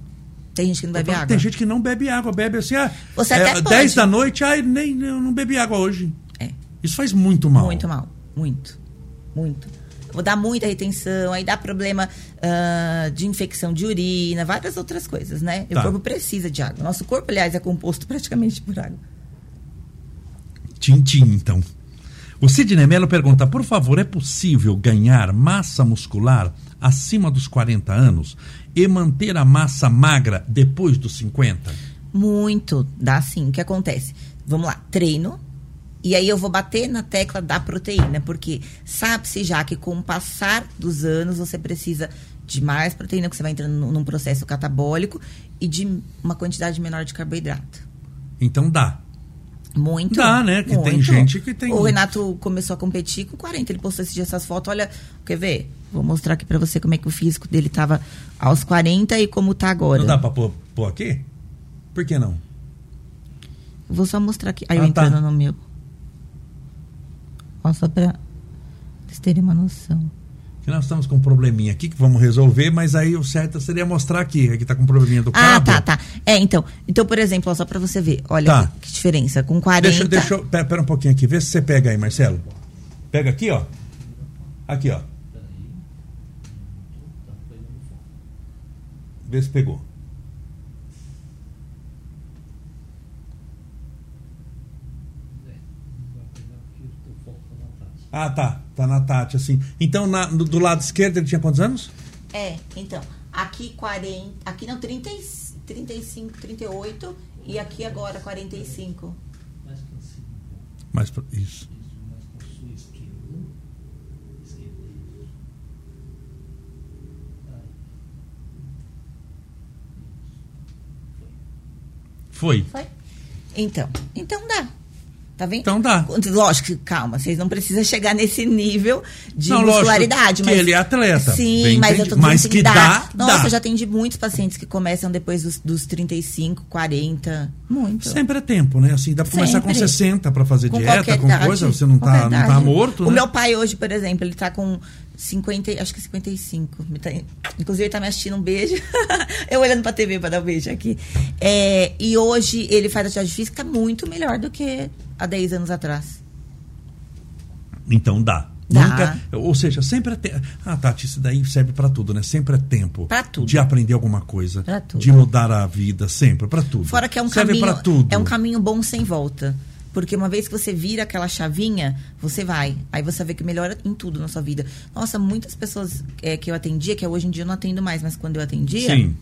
Tem gente que não bebe água. Tem gente que não bebe água, bebe assim, ah, Você é, até 10 pode. da noite, ai, nem, eu não bebi água hoje. É. Isso faz muito mal. Muito mal. Muito. Muito. Vou dar muita retenção, aí dá problema ah, de infecção de urina, várias outras coisas, né? Tá. O corpo precisa de água. Nosso corpo, aliás, é composto praticamente por água. Tintim, então. O Sidney Mello pergunta: por favor, é possível ganhar massa muscular acima dos 40 anos e manter a massa magra depois dos 50? Muito. Dá sim. O que acontece? Vamos lá, treino. E aí eu vou bater na tecla da proteína, porque sabe-se já que com o passar dos anos você precisa de mais proteína, que você vai entrando num processo catabólico e de uma quantidade menor de carboidrato. Então dá. Muito. Dá, né? Que tem muito. gente que tem- O Renato começou a competir com 40. Ele postou esse dia essas fotos. Olha, quer ver? Vou mostrar aqui pra você como é que o físico dele tava aos 40 e como tá agora. Não dá pra pôr, pôr aqui? Por que não? Vou só mostrar aqui. Aí Ah, eu tá. entrando no meu. Só pra vocês terem uma noção. Que nós estamos com um probleminha aqui que vamos resolver, mas aí o certo seria mostrar aqui. Aqui tá com um probleminha do Ah, cabo. tá, tá. É, então. Então, por exemplo, ó, só pra você ver. Olha Tá. que, diferença. Com 40. Deixa, deixa. Pera, pera um pouquinho aqui, vê se você pega aí, Marcelo. Pega aqui, ó. Aqui, ó. Vê se pegou. Ah, tá. Tá na Tati, assim. Então, na- do, do lado esquerdo ele tinha quantos anos? É, então. Aqui 40. Aqui não, 30, e- 35, 38. E aqui agora 45. mais pra cima. Mais pra- isso. Isso, mais pra sua esquerda. Esquerda, isso. Aí. Foi. Foi? Então. Então dá. Tá vendo? Então dá. Lógico, que, calma, vocês não precisam chegar nesse nível de Não, lógico muscularidade. que mas, ele é atleta, Sim, bem mas eu tô dizendo Mas assim, que dá. dá, Nossa, dá. eu já atendi muitos pacientes que começam depois dos, dos 35, 40. Muito. Sempre é tempo, né? Assim, dá pra começar com Sempre. 60 pra fazer Com dieta, com idade, coisa, você não tá, não tá morto, O né? meu pai hoje, por exemplo, ele tá com 50, acho que 55. Me tá- inclusive, ele tá me assistindo um beijo. eu olhando pra TV pra dar um beijo aqui. É, e hoje ele faz atividade física muito melhor do que há 10 anos atrás. Então dá. Dá. Nunca, ou seja, sempre é tempo. Ah, Tati, isso daí serve pra tudo, né? Sempre é tempo. Pra tudo. De aprender alguma coisa. Pra tudo. De mudar a vida, sempre, pra tudo. Fora que é um serve caminho, tudo. é um caminho bom sem volta. Porque uma vez que você vira aquela chavinha, você vai. Aí você vê que melhora em tudo na sua vida. Nossa, muitas pessoas é, que eu atendia, que hoje em dia eu não atendo mais, mas quando eu atendia. Sim.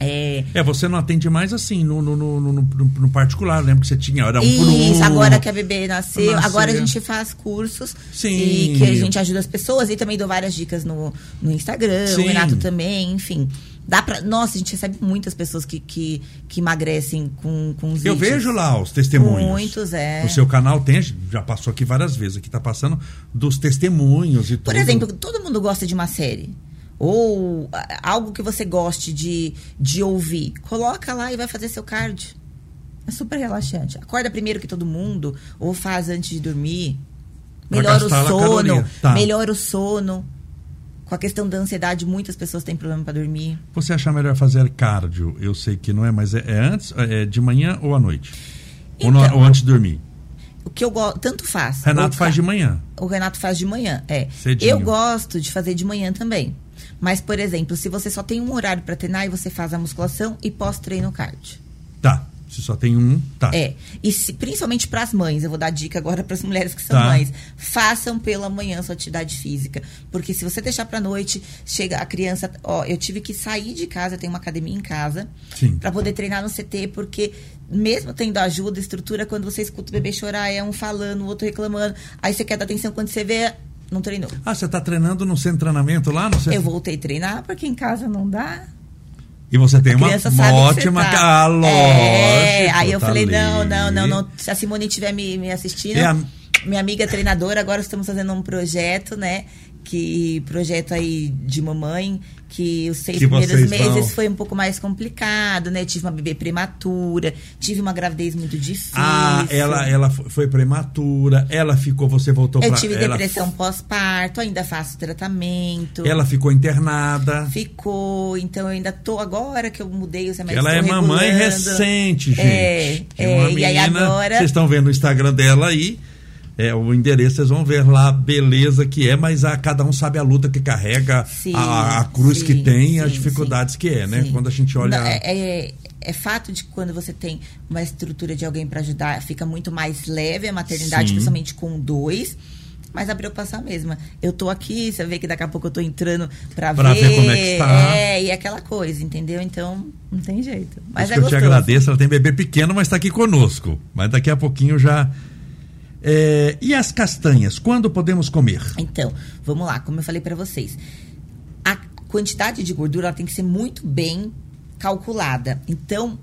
É, É, você não atende mais assim, no, no, no, no, no- particular. Lembra que você tinha, era um por um. Isso, agora que a bebê nasceu, Nasceu. agora a gente faz cursos Sim. e que a gente ajuda as pessoas e também dou várias dicas no, no Instagram, Sim. o Renato também, enfim. Dá pra, nossa, a gente recebe muitas pessoas que, que, que emagrecem com, com os Eu vídeos. vejo lá os testemunhos. Muitos, é. No seu canal tem, já passou aqui várias vezes, aqui tá passando dos testemunhos e tudo. Por exemplo, todo mundo gosta de uma série. Ou algo que você goste de, de ouvir. Coloca lá e vai fazer seu cardio. É super relaxante. Acorda primeiro que todo mundo, ou faz antes de dormir. Melhora o sono. Tá. Melhora o sono. Com a questão da ansiedade, muitas pessoas têm problema para dormir. Você achar melhor fazer cardio? Eu sei que não é, mas é, é antes, é de manhã ou à noite? ou, no- Então. ou antes de dormir? O que eu gosto, tanto faz. Renato faz de manhã. O Renato faz de manhã, é. Cedinho. Eu gosto de fazer de manhã também. Mas, por exemplo, se você só tem um horário para treinar e você faz a musculação e pós-treino cardio. Tá. Se só tem um, tá. É. E se- principalmente para as mães, eu vou dar dica agora para as mulheres que são Tá. mães. Façam pela manhã sua atividade física. Porque se você deixar para noite, chega a criança. Ó, eu tive que sair de casa, eu tenho uma academia em casa, Sim. para poder treinar no CT, porque mesmo tendo ajuda, estrutura, quando você escuta o bebê chorar, é um falando, o outro reclamando. Aí você quer dar atenção quando você vê, não treinou. Ah, você tá treinando no centro de treinamento lá? No centro... Eu voltei a treinar, porque em casa não dá. E você tem uma, uma ótima. tá. Ah, lógico. É, aí eu tá falei, não, não, não, não. Se a Simone estiver me, me assistindo, É a- minha amiga treinadora, agora estamos fazendo um projeto, né? Que projeto aí de mamãe, que os seis Que primeiros meses vão- foi um pouco mais complicado, né? Tive uma bebê prematura, tive uma gravidez muito difícil. Ah, ela, ela fo- foi prematura, ela ficou, você voltou Eu pra. tive ela, depressão pós-parto, ainda faço tratamento. Ela ficou internada. Ficou, então eu ainda tô agora que eu mudei os remédios. Ela é mamãe recente, gente. É, uma é, e aí agora- Vocês estão vendo o Instagram dela aí. É, o endereço vocês vão ver lá a beleza que é, mas a, cada um sabe a luta que carrega, Sim, a, a cruz sim, que tem, as sim, dificuldades sim, que é, né? Quando a gente olha. Não, é, é, é fato de que quando você tem uma estrutura de alguém para ajudar, fica muito mais leve a maternidade, principalmente com dois. Mas a preocupação é a mesma. Eu tô aqui, você vê que daqui a pouco eu tô entrando pra, Pra ver como é que está. É, e aquela coisa, entendeu? Então, não tem jeito. Por Mas isso é que eu te gostoso. agradeço. Ela tem bebê pequeno, mas está aqui conosco. Mas daqui a pouquinho já. É, e as castanhas, quando podemos comer? Então, vamos lá, como eu falei pra vocês. A quantidade de gordura tem que ser muito bem calculada. Então,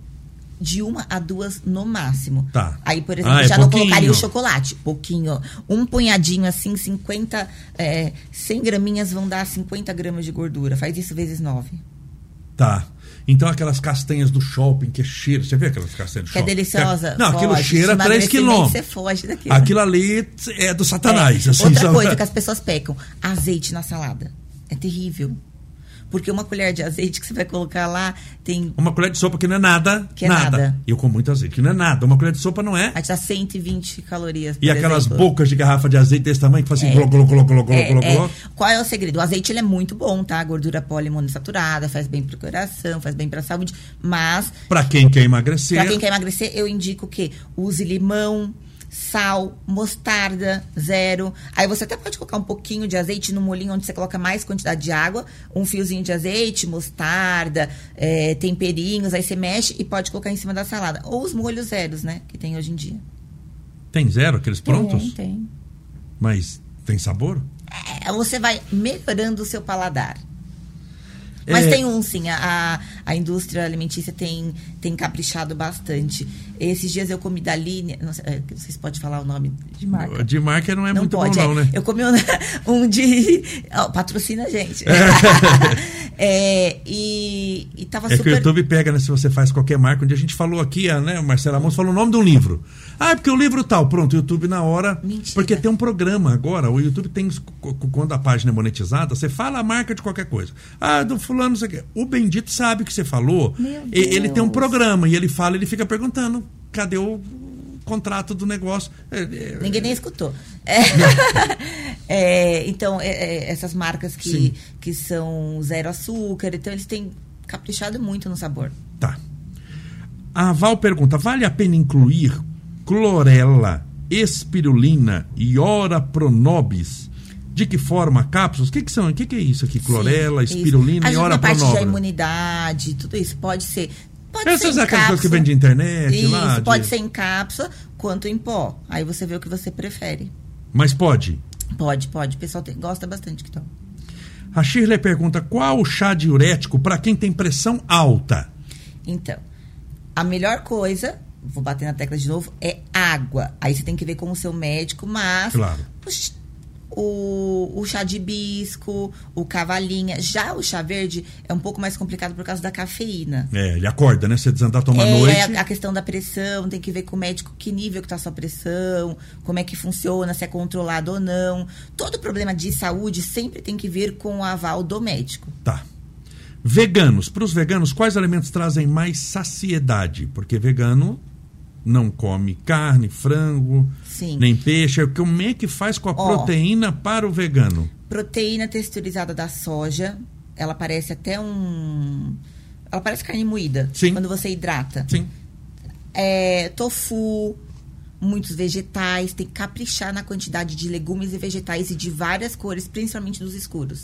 de uma a duas no máximo. Tá. Aí, por exemplo, Ah, é já não pouquinho. colocaria o chocolate. Pouquinho. Um punhadinho assim, 50, é, 100 graminhas vão dar 50 gramas de gordura. Faz isso vezes 9. Tá. Então aquelas castanhas do shopping que cheira. Você vê aquelas castanhas do Que é shopping? deliciosa. Não, aquilo foge. cheira 3 Emagrecimento, quilômetros. Você foge daquilo. Aquilo ali é do satanás. É. assim, Outra sabe? coisa que as pessoas pecam: azeite na salada. É terrível. Porque uma colher de azeite que você vai colocar lá tem. Uma colher de sopa que não é nada. Que é nada. nada. Eu como muito azeite, que não é nada. Uma colher de sopa não é. Te dar 120 calorias. E aquelas exemplo. bocas de garrafa de azeite desse tamanho que faz assim, É. gló, gló, gló, gló. Qual é o segredo? O azeite ele é muito bom, tá? Gordura poliinsaturada, faz bem pro coração, faz bem pra saúde. Mas, Pra quem quer emagrecer. pra quem quer emagrecer, eu indico que use limão, sal, mostarda, zero. Aí você até pode colocar um pouquinho de azeite no molinho onde você coloca mais quantidade de água, um fiozinho de azeite, mostarda, é, temperinhos, aí você mexe e pode colocar em cima da salada. Ou os molhos zeros, né? Que tem hoje em dia. Tem zero, aqueles prontos? Tem, tem. Mas tem sabor? É, você vai melhorando o seu paladar. Mas É, tem um, sim. A, a, a indústria alimentícia tem, tem caprichado bastante. Esses dias eu comi da Line. Não sei, é, vocês podem falar o nome de marca? De marca não é muito pode, bom, é. não, né? Eu comi um, um de. ó, patrocina a gente. É, e, e tava É que o super. YouTube pega, né? Se você faz qualquer marca, onde a gente falou aqui, a, né? O Marcelo Amos falou o nome de um livro. Ah, é porque o livro tal. Pronto, o YouTube na hora. Mentira. Porque tem um programa agora. O YouTube tem. Quando a página é monetizada, você fala a marca de qualquer coisa. Ah, do fulano, não sei o quê. O bendito sabe o que você falou. Meu Ele tem um Deus. Programa e ele fala, ele fica perguntando: cadê o contrato do negócio? É, é, Ninguém nem escutou. É. É, então, essas marcas Sim. que, que são zero açúcar, então eles têm caprichado muito no sabor. Tá. A Val pergunta: vale a pena incluir clorela, espirulina e ora pronobis? De que forma? Cápsulas? O que, que são? O que, que é isso aqui? Clorela, Sim, espirulina isso. e ora Ajuda na parte da pronobis? imunidade, tudo isso pode ser. Pode Essas ser em aquelas coisas que cápsula. vem de internet Isso, lá, de- pode ser em cápsula quanto em pó. Aí você vê o que você prefere. Mas pode. Pode, pode. O pessoal tem- gosta bastante que toma. A Shirley pergunta: qual o chá diurético para quem tem pressão alta? Então, a melhor coisa, vou bater na tecla de novo, é água. Aí você tem que ver com o seu médico, mas Claro. O, o chá de hibisco, o cavalinha. Já o chá verde é um pouco mais complicado por causa da cafeína. É, ele acorda, né? Você desandar tomar é, noite. a, a questão da pressão, tem que ver com o médico que nível que tá a sua pressão, como é que funciona, se é controlado ou não. Todo problema de saúde sempre tem que ver com o aval do médico. Tá. Veganos. Para os veganos, quais alimentos trazem mais saciedade? Porque vegano não come carne, frango, Sim. nem peixe. Como é que faz com a Ó. proteína para o vegano? Proteína texturizada da soja, ela parece até um. Ela parece carne moída. Sim. Quando você hidrata. Sim. É, tofu, muitos vegetais, tem que caprichar na quantidade de legumes e vegetais e de várias cores, principalmente dos escuros.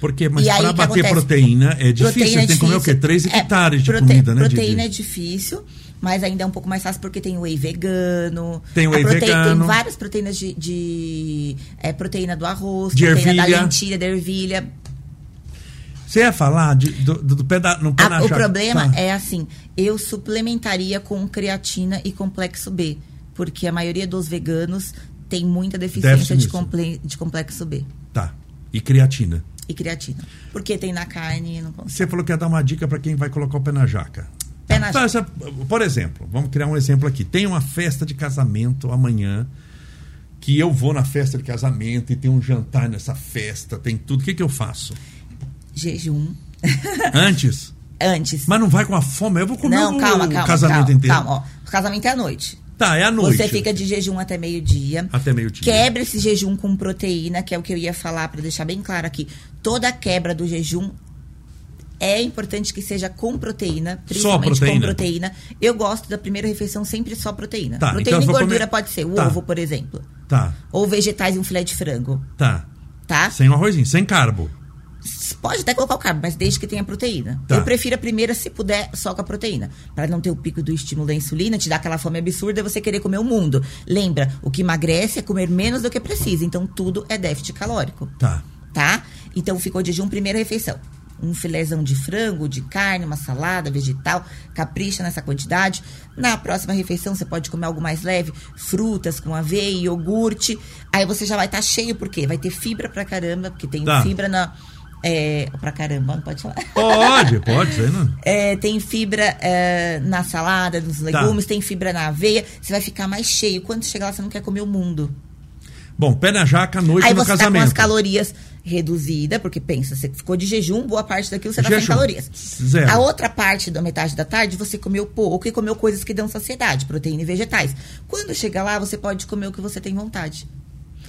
Porque, mas para bater acontece? proteína é difícil. Proteína Você tem que comer o quê? difícil. 3 É, hectares de prote- comida, né, Proteína é Didi? difícil, mas ainda é um pouco mais fácil porque tem whey vegano. Tem whey A prote- vegano. Tem várias proteínas de. de é, proteína do arroz, De proteína ervilha. da lentilha, da ervilha. Você ia falar de- do, do, do pé da, no pé A- o problema Tá. é assim, eu suplementaria com creatina e complexo B, porque a maioria dos veganos tem muita deficiência de, comple- de complexo B Tá. E creatina. e creatina. Porque tem na carne e não consegue. Você falou que ia dar uma dica para quem vai colocar o pé na jaca. Pé na Tá, por exemplo, vamos criar um exemplo aqui. Tem uma festa de casamento amanhã, que eu vou na festa de casamento e tem um jantar nessa festa, tem tudo. O que, que eu faço? Jejum. Antes? Antes. Mas não vai com a fome, eu vou comer não, o, calma, calma. casamento calma, inteiro. Calma, ó. O casamento é à noite. Tá, é à noite. Você fica de jejum até meio-dia. Até meio-dia. Quebra esse jejum com proteína, que é o que eu ia falar para deixar bem claro aqui. Toda quebra do jejum é importante que seja com proteína, principalmente proteína? com proteína. Eu gosto da primeira refeição sempre só proteína. Tá, proteína então e gordura comer- pode ser, o Tá. ovo, por exemplo. Tá, Ou vegetais e um filé de frango, tá. tá? Sem arrozinho, sem carbo. Pode até colocar o carbo, mas desde que tenha proteína. Tá. Eu prefiro a primeira, se puder, só com a proteína. Para não ter o pico do estímulo da insulina, te dar aquela fome absurda e você querer comer o mundo. Lembra, o que emagrece é comer menos do que precisa. Então, tudo é déficit calórico. Tá. Tá? Então, ficou de jejum, primeira refeição. Um filézão de frango, de carne, uma salada, vegetal. Capricha nessa quantidade. Na próxima refeição, você pode comer algo mais leve. Frutas com aveia, iogurte. Aí você já vai estar cheio, porque vai ter fibra pra caramba, porque tem Tá. fibra na... É, pra caramba, não pode falar. Pode, pode, aí não. É, tem fibra é, na salada, nos Tá. legumes, tem fibra na aveia. Você vai ficar mais cheio. Quando chegar lá, você não quer comer o mundo. Bom, pé na jaca à noite Aí no você tá com casamento. as calorias reduzidas, porque pensa, você ficou de jejum, boa parte daquilo você tá sem calorias. Zero. A outra parte da metade da tarde, você comeu pouco e comeu coisas que dão saciedade, proteína e vegetais. Quando chega lá, você pode comer o que você tem vontade.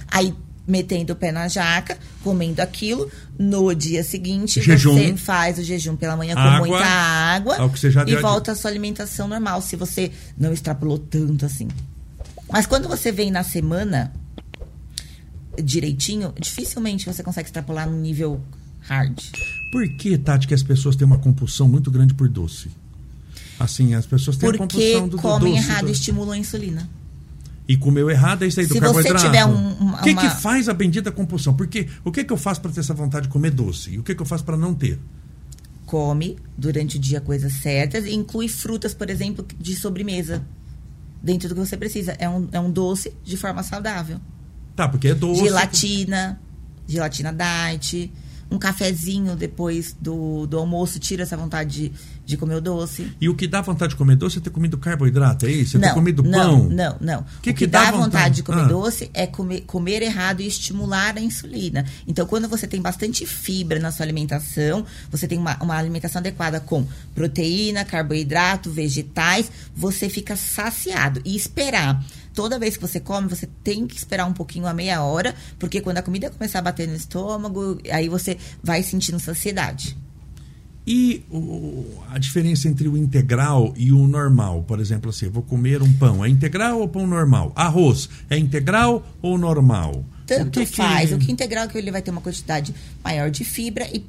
Aí, metendo o pé na jaca, comendo aquilo, no dia seguinte, Jejum. você faz o jejum pela manhã Água. com muita água É o que você já e volta à sua alimentação normal, se você não extrapolou tanto assim. Mas quando você vem na semana direitinho, dificilmente você consegue extrapolar num nível hard. Por que, Tati, que as pessoas têm uma compulsão muito grande por doce? Assim, as pessoas têm a Porque compulsão do, do comem doce. errado do- e estimulam a insulina. E comeu errado é isso aí do Se você carboidrato. tiver um- uma- o que, que faz a bendita compulsão? Porque o que, que eu faço para ter essa vontade de comer doce? E o que, que eu faço para não ter? Come durante o dia coisas certas e inclui frutas, por exemplo, de sobremesa. Dentro do que você precisa. É um, é um doce de forma saudável. Tá, porque é doce. Gelatina, gelatina diet, um cafezinho depois do, do almoço tira essa vontade de, de comer o doce. E o que dá vontade de comer doce é ter comido carboidrato, é isso? É ter não, comido não, pão? Não, não. Que o que que, dá dá vontade? vontade de comer Ah. doce é comer, comer errado e estimular a insulina. Então, quando você tem bastante fibra na sua alimentação, você tem uma, uma alimentação adequada com proteína, carboidrato, vegetais, você fica saciado. E esperar. Toda vez que você come, você tem que esperar um pouquinho, a meia hora, porque quando a comida começar a bater no estômago, aí você vai sentindo saciedade. E o- a diferença entre o integral e o normal? Por exemplo, assim, vou comer um pão. É integral ou pão normal? Arroz, é integral ou normal? Tanto O que que- faz. O que integral é que ele vai ter uma quantidade maior de fibra e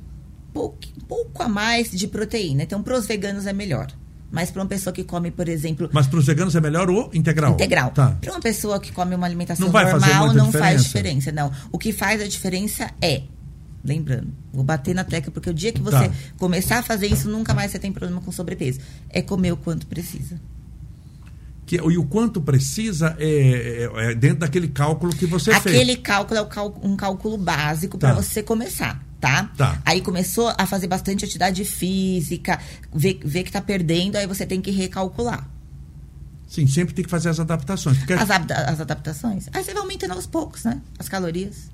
pouco, pouco a mais de proteína. Então, para os veganos é melhor. Mas para uma pessoa que come, por exemplo, Mas para os veganos é melhor o integral? integral. Tá. Para uma pessoa que come uma alimentação Não normal, não faz diferença? diferença. Não. O que faz a diferença é. Lembrando, vou bater na tecla, porque o dia que Tá. você começar a fazer isso, nunca mais você tem problema com sobrepeso. É comer o quanto precisa. Que, e o quanto precisa é, é- é dentro daquele cálculo que você fez. Aquele cálculo é o cal- um cálculo básico Tá. para você começar, tá? Tá. Aí começou a fazer bastante atividade física, ver, ver que tá perdendo, aí você tem que recalcular Sim, sempre tem que fazer as adaptações. Porque as, as adaptações. Aí você vai aumentando aos poucos, né? As calorias.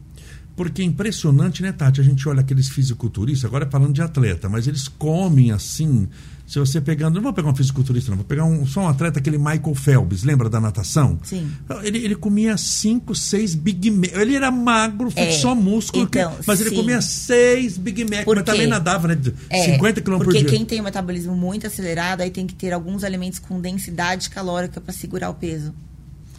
Porque é impressionante, né, Tati? A gente olha aqueles fisiculturistas, agora é falando de atleta, mas eles comem assim. Se você pegando, não vou pegar um fisiculturista, não, vou pegar um, só um atleta, aquele Michael Phelps, lembra da natação? Sim. Ele, ele comia cinco, seis Big Mac. Ele era magro, É, só músculo, então, mas ele sim. comia seis Big Mac, mas também nadava, né? É, 50 km por Porque dia. quem tem um metabolismo muito acelerado, aí tem que ter alguns alimentos com densidade calórica para segurar o peso.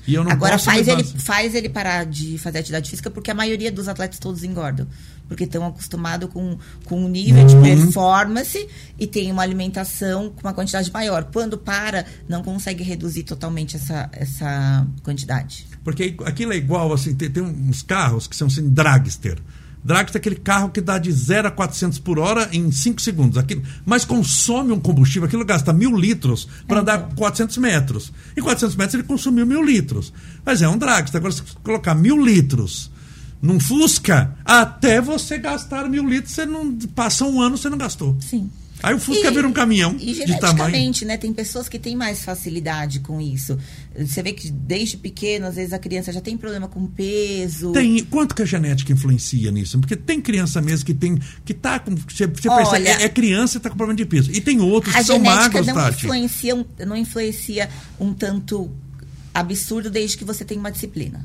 E eu não Agora faz ele, faz ele parar de fazer atividade física, porque a maioria dos atletas todos engordam. Porque estão acostumados com, com um nível de Uhum. performance e tem uma alimentação com uma quantidade maior. Quando para, não consegue reduzir totalmente essa, essa quantidade. Porque aquilo é igual, assim, tem, tem uns carros que são assim, dragster. Dragster é aquele carro que dá de 0 a 400 por hora em 5 segundos. Aquilo, mas consome um combustível, aquilo gasta mil litros para É, andar então. 400 metros. Em 400 metros ele consumiu mil litros. Mas é um dragster. Agora, se você colocar mil litros num Fusca, até você gastar mil litros, você não passa um ano, você não gastou. Sim. Aí o Fusca vira um caminhão E de tamanho. geneticamente, né? Tem pessoas que têm mais facilidade com isso. Você vê que desde pequeno, às vezes a criança já tem problema com peso. Tem, quanto que a genética influencia nisso? Porque tem criança mesmo que tem que tá com você, você Olha, percebe, é, é criança e tá com problema de peso. E tem outros a que são magros, não Tati. influencia, não influencia um tanto absurdo desde que você tem uma disciplina.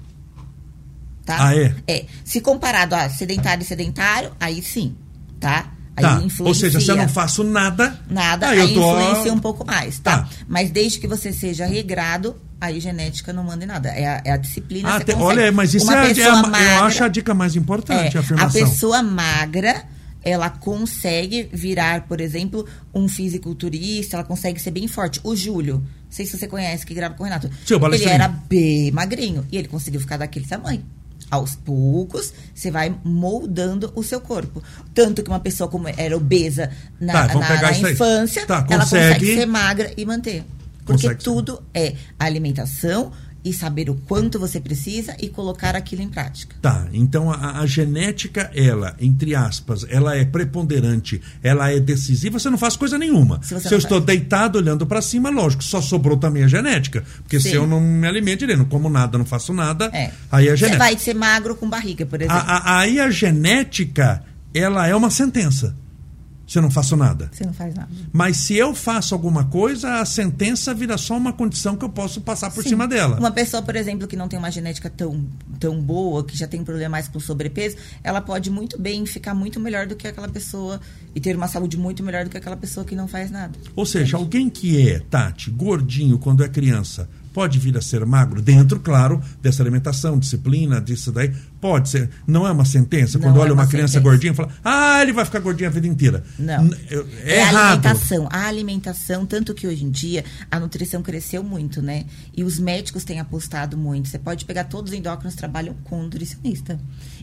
Tá? Ah, é? É. Se comparado a sedentário e sedentário, aí sim, tá? Tá. Ou seja, se eu não faço nada, Nada, aí aí, eu tô influencia um pouco mais, tá? Tá. Mas desde que você seja regrado, aí genética não manda em nada. É a, é a disciplina. Ah, te- olha, mas isso Uma é, a- é pessoa a, eu magra- acho a dica mais importante, é, a a afirmação. pessoa magra, ela consegue virar, por exemplo, um fisiculturista, ela consegue ser bem forte. O Júlio, não sei se você conhece, que grava com o Renato. Seu ele era bem magrinho e ele conseguiu ficar daquele tamanho. Aos poucos, você vai moldando o seu corpo. Tanto que uma pessoa como era obesa na, Tá, na- na infância, Tá, ela consegue- consegue ser magra e manter. Porque Consegue tudo é alimentação e saber o quanto você precisa e colocar aquilo em prática. Tá, então a, a genética, ela, entre aspas, ela é preponderante, ela é decisiva, você não faz coisa nenhuma. Se você Se eu não estou faz. deitado olhando para cima, lógico, só sobrou também a genética. Porque se Sim. eu não me alimento direito, não como nada, não faço nada, É. aí a Você genética. vai ser magro com barriga, por exemplo. A- a- aí a genética, ela é uma sentença. Se eu não faço nada. Você não faz nada. Mas se eu faço alguma coisa, a sentença vira só uma condição que eu posso passar por Sim. cima dela. Uma pessoa, por exemplo, que não tem uma genética tão, tão boa, que já tem problema mais com sobrepeso, ela pode muito bem ficar muito melhor do que aquela pessoa e ter uma saúde muito melhor do que aquela pessoa que não faz nada. Ou seja, alguém que é, Tati, gordinho quando é criança, pode vir a ser magro dentro, claro, dessa alimentação, disciplina, disso daí. Pode ser. Não é uma sentença. Não Quando é olha uma uma criança sentença. gordinha, fala, ah, ele vai ficar gordinho a vida inteira. Não. É, É, a errado. alimentação. A alimentação, tanto que hoje em dia a nutrição cresceu muito, né? E os médicos têm apostado muito. Você pode pegar todos os endócrinos trabalham com nutricionista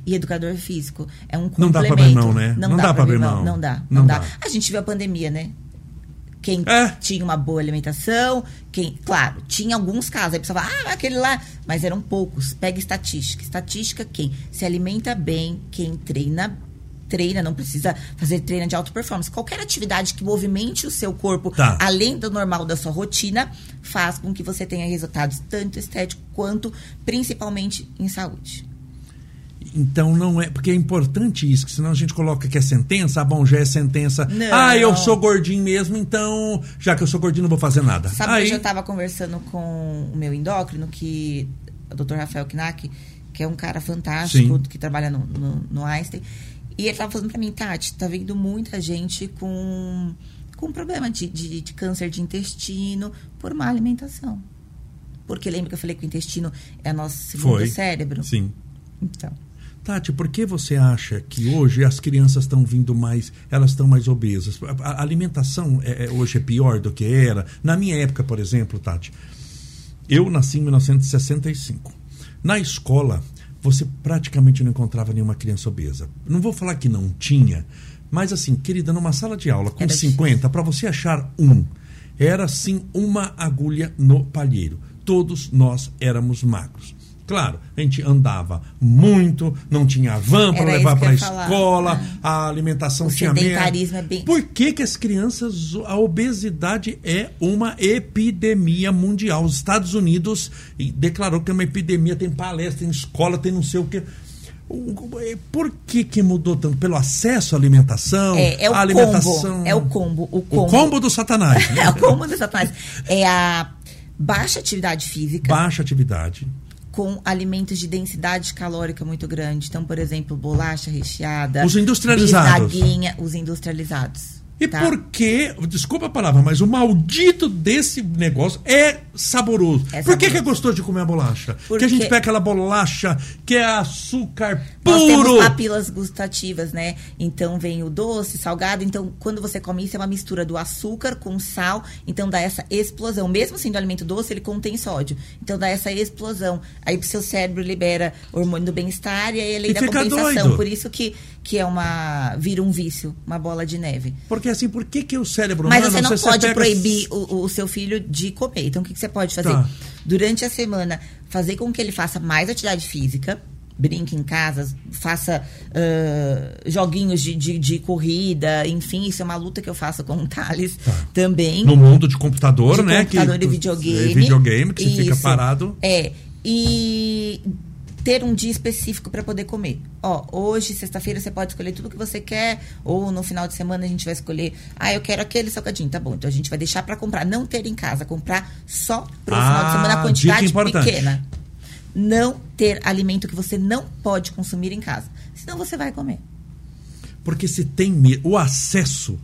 e educador físico. É um Não dá complemento. pra abrir mão, né? Não, dá, pra abrir mão. Não dá. Não, Não dá. dá. A gente viu a pandemia, né? Quem É. tinha uma boa alimentação, quem, claro, tinha alguns casos, aí a pessoa fala, ah, aquele lá, mas eram poucos. Pega estatística. Estatística, quem se alimenta bem, quem treina treina, não precisa fazer treino de alta performance. Qualquer atividade que movimente o seu corpo Tá. além do normal da sua rotina faz com que você tenha resultados tanto estéticos quanto principalmente em saúde. Então não é. Porque é importante isso, que senão a gente coloca que é sentença, ah, bom, já é sentença. Não. Ah, eu sou gordinho mesmo, então, já que eu sou gordinho, não vou fazer nada. Sabe Aí, que eu já estava conversando com o meu endócrino, que o Dr. Rafael Knack, que é um cara fantástico, Sim. que trabalha no, no, no Einstein, e ele estava falando para mim, Tati, tá vendo muita gente com, com problema de, de, de câncer de intestino por má alimentação. Porque lembra que eu falei que o intestino é nosso segundo Foi. cérebro? Sim. Então. Tati, por que você acha que hoje as crianças estão vindo mais, elas estão mais obesas? A alimentação é- é- hoje é pior do que era? Na minha época, por exemplo, Tati, eu nasci em 1965. Na escola, você praticamente não encontrava nenhuma criança obesa. Não vou falar que não tinha, mas assim, querida, numa sala de aula com Era 50, para você achar um, era assim uma agulha no palheiro. Todos nós éramos magros. Claro, a gente andava muito, não tinha van para levar para a escola, a alimentação O tinha meia- sedentarismo é bem- Por que, que as crianças, a obesidade é uma epidemia mundial? Os Estados Unidos declarou que é uma epidemia, tem palestra, tem escola, tem não sei o quê. é, por que que mudou tanto? Pelo acesso à alimentação? É, é o a alimentação... combo. É o combo. O combo, O combo do satanás. né? é o combo do satanás. É a baixa atividade física Baixa atividade. Com alimentos de densidade calórica muito grande. Então, por exemplo, bolacha recheada. Os industrializados. os industrializados. E tá? por que, desculpa a palavra, mas o maldito desse negócio é saboroso. É por que, saboroso. que é gostoso de comer a bolacha? Porque Porque- a gente pega aquela bolacha que é açúcar Nós temos puro. papilas gustativas, né? Então vem o doce, salgado. Então, quando você come isso, é uma mistura do açúcar com sal. Então dá essa explosão. Mesmo sendo alimento doce, ele contém sódio. Então dá essa explosão. Aí o seu cérebro libera hormônio do bem-estar e aí a lei E da compensação. doido. Por isso que, que é uma. vira um vício, uma bola de neve. Porque assim, por que, que o cérebro Mas humano... você não você pode pega- proibir o, o seu filho de comer. Então, o que, que você pode fazer? Tá. Durante a semana, fazer com que ele faça mais atividade física, brinque em casa, faça ah, joguinhos de, de, de corrida, enfim, isso é uma luta que eu faço com o Thales também. No mundo de computador, de né? computador que, e videogame. é videogame, que você fica Isso. parado. É. E ter um dia específico para poder comer. Ó, hoje, sexta-feira, você pode escolher tudo que você quer, ou no final de semana a gente vai escolher, ah, eu quero aquele salgadinho, tá bom. Então a gente vai deixar para comprar, não ter em casa, comprar só pro Ah, final de semana a quantidade pequena. Não ter alimento que você não pode consumir em casa. Senão você vai comer. Porque se tem o acesso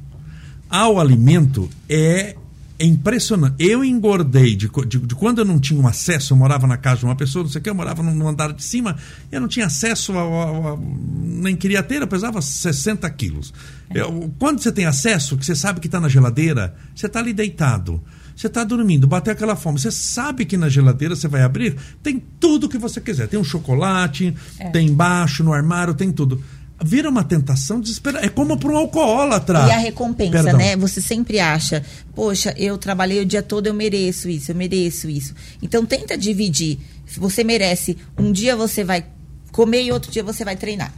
ao alimento é, é impressionante. Eu engordei de, de- de quando eu não tinha um acesso, eu morava na casa de uma pessoa, não sei o que, eu morava no, andar de cima, eu não tinha acesso ao, ao- ao- nem queria ter, eu pesava 60 quilos. Eu- quando você tem acesso, que você sabe que está na geladeira, você está ali deitado. Você está dormindo, bateu aquela fome. Você sabe que na geladeira você vai abrir, tem tudo que você quiser. Tem um chocolate, tem embaixo, no armário, tem tudo. Vira uma tentação desesperada. É como para um alcoólatra. E a recompensa, Perdão. né? Você sempre acha, poxa, eu trabalhei o dia todo, eu mereço isso, eu mereço isso. Então tenta dividir. Se você merece, um dia você vai comer e outro dia você vai treinar.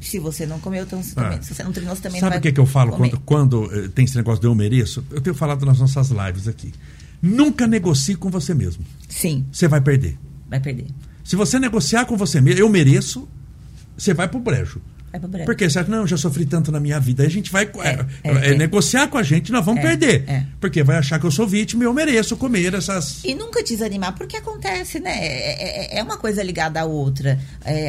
Se você não comeu, então você também. É. Se você não treinou, você também Sabe o que, que eu falo comer. quando, quando eh, tem esse negócio de eu mereço? Eu tenho falado nas nossas lives aqui. Nunca negocie com você mesmo. Sim, Você vai perder. vai perder. Se você negociar com você mesmo, eu mereço, você vai pro brejo. Vai pro. Porque acha, não, eu já sofri tanto na minha vida. Aí a gente vai é, É, é, é, é. negociar com a gente, nós vamos perder. Porque vai achar que eu sou vítima e eu mereço comer essas. E nunca desanimar, porque acontece, né? É, uma coisa ligada à outra.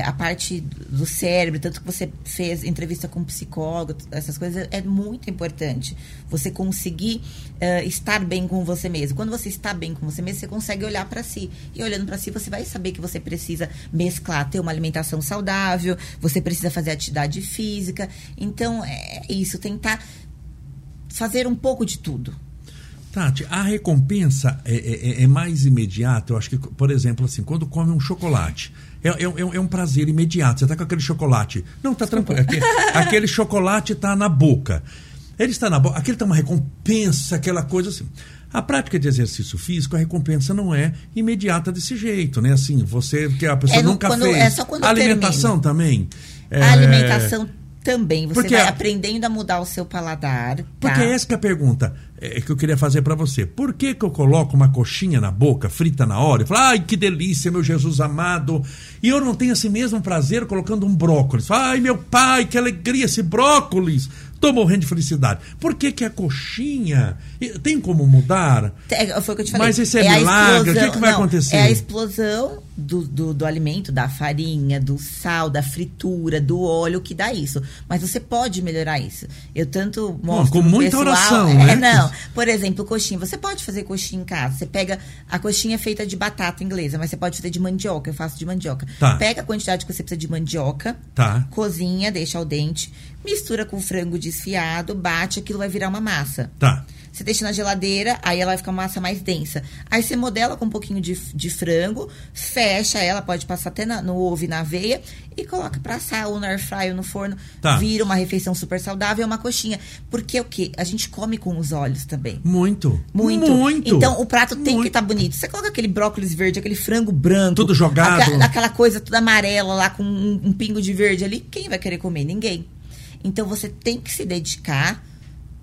A parte do cérebro, tanto que você fez entrevista com um psicólogo, essas coisas, é muito importante. Você conseguir eh, estar bem com você mesmo. Quando você está bem com você mesmo, você consegue olhar para si. E olhando para si, você vai saber que você precisa mesclar, ter uma alimentação saudável, você precisa fazer atividade física. Então, é isso, tentar fazer um pouco de tudo. Tati, a recompensa é, é- é mais imediata. Eu acho que, por exemplo, assim, quando come um chocolate, é, é- é- é um prazer imediato. Você tá com aquele chocolate. Não, tá tranquilo. Aquele, aquele chocolate tá na boca. Ele está na boca. Aquele tá uma recompensa, aquela coisa assim. A prática de exercício físico, a recompensa não é imediata desse jeito, né? Assim, você que a pessoa É no- nunca quando- fez. é só quando a alimentação também. É, A alimentação também. Você Porque vai a- aprendendo a mudar o seu paladar. Tá? Porque essa que é a pergunta é, que eu queria fazer pra você. Por que, que eu coloco uma coxinha na boca, frita na hora, e falo, ai, que delícia, meu Jesus amado, e eu não tenho esse mesmo prazer colocando um brócolis? Ai, meu pai, que alegria, esse brócolis! Tô morrendo de felicidade. Por que, que a coxinha e- tem como mudar? É, Foi o que eu te falei. Mas esse é a milagre, o que que vai não, acontecer? É a explosão do, do, do alimento, da farinha, do sal, da fritura, do óleo que dá isso. Mas você pode melhorar isso. Eu tanto mostro com muita pessoal, oração, né? é, Não, por exemplo, coxinha. Você pode fazer coxinha em casa. Você pega a coxinha feita de batata inglesa, mas você pode fazer de mandioca. Eu faço de mandioca. Tá. Pega a quantidade que você precisa de mandioca, Tá. cozinha, deixa ao dente, mistura com frango desfiado, bate, aquilo vai virar uma massa. Tá. Você deixa na geladeira, aí ela vai ficar uma massa mais densa. Aí você modela com um pouquinho de, de frango, fecha ela, pode passar até na- no ovo e na aveia, e coloca pra assar ou no air fry ou no forno. Tá. Vira uma refeição super saudável, uma coxinha. Porque o quê? A gente come com os olhos também. Muito. Muito. Muito. Então o prato tem que Muito. estar bonito. Você coloca aquele brócolis verde, aquele frango branco. Tudo jogado. aca- aquela coisa toda amarela lá com um, um pingo de verde ali. Quem vai querer comer? Ninguém. Então você tem que se dedicar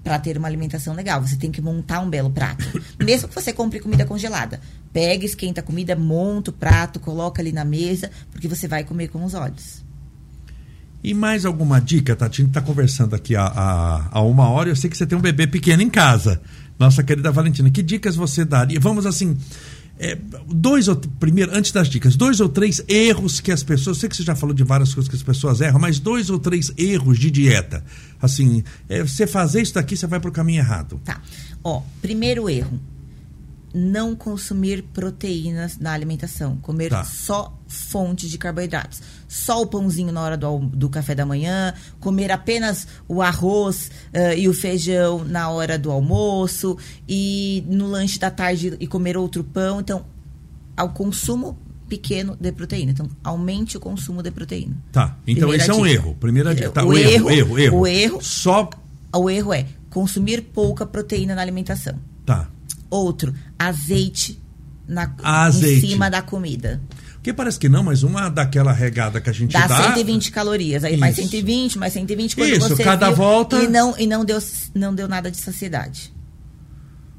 para ter uma alimentação legal. Você tem que montar um belo prato. Mesmo que você compre comida congelada. Pega, esquenta a comida, monta o prato, coloca ali na mesa, porque você vai comer com os olhos. E mais alguma dica, Tati? A gente está conversando aqui há, há, há, uma hora. Eu sei que você tem um bebê pequeno em casa. Nossa querida Valentina, que dicas você daria? Vamos assim. É, dois ou primeiro, antes das dicas, dois ou três erros que as pessoas. Sei que você já falou de várias coisas que as pessoas erram, mas dois ou três erros de dieta. Assim, é, você fazer isso daqui, você vai para o caminho errado. Tá. Ó, primeiro erro não consumir proteínas na alimentação, comer tá. só fontes de carboidratos. Só o pãozinho na hora do, do café da manhã, comer apenas o arroz uh, e o feijão na hora do almoço, e no lanche da tarde e comer outro pão. Então, ao consumo pequeno de proteína. Então, aumente o consumo de proteína. Tá. Então, Primeira esse dica. é um erro. Primeira dica. Tá, o, o erro, erro, erro. O erro. Só. O erro é consumir pouca proteína na alimentação. Tá. Outro, azeite, na, azeite. em cima da comida. Porque parece que não, mas uma daquela regada que a gente dá... Dá 120 calorias. Aí Isso. mais 120, mais 120. Quando Isso, você cada viu, volta... E, não, e não, deu, não deu nada de saciedade.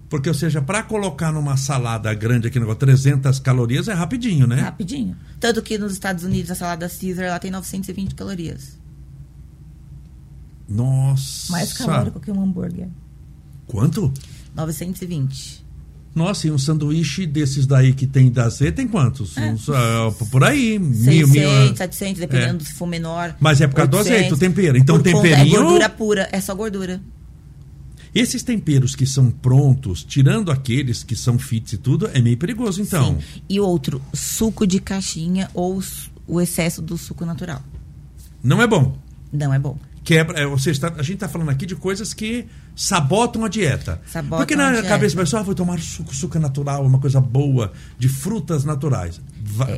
Porque, ou seja, para colocar numa salada grande aqui, 300 calorias é rapidinho, né? Rapidinho. Tanto que nos Estados Unidos a salada Caesar ela tem 920 calorias. Nossa. Mais calórico que um hambúrguer. Quanto? 920. Nossa, e um sanduíche desses daí que tem da Z tem quantos? É. Uns, uh, por aí. 600, mil, mil, 700, dependendo é. se for menor. Mas é por causa 800, do azeite, o tempero. Então, por temperinho... é gordura pura, é só gordura. Esses temperos que são prontos, tirando aqueles que são fits e tudo, é meio perigoso, então. Sim. E outro, suco de caixinha ou o excesso do suco natural. Não é bom. Não é bom. Quebra, é, ou seja, tá, a gente está falando aqui de coisas que sabotam a dieta. Sabotam Porque na cabeça da pessoa, ah, vou tomar suco, suco natural, uma coisa boa, de frutas naturais.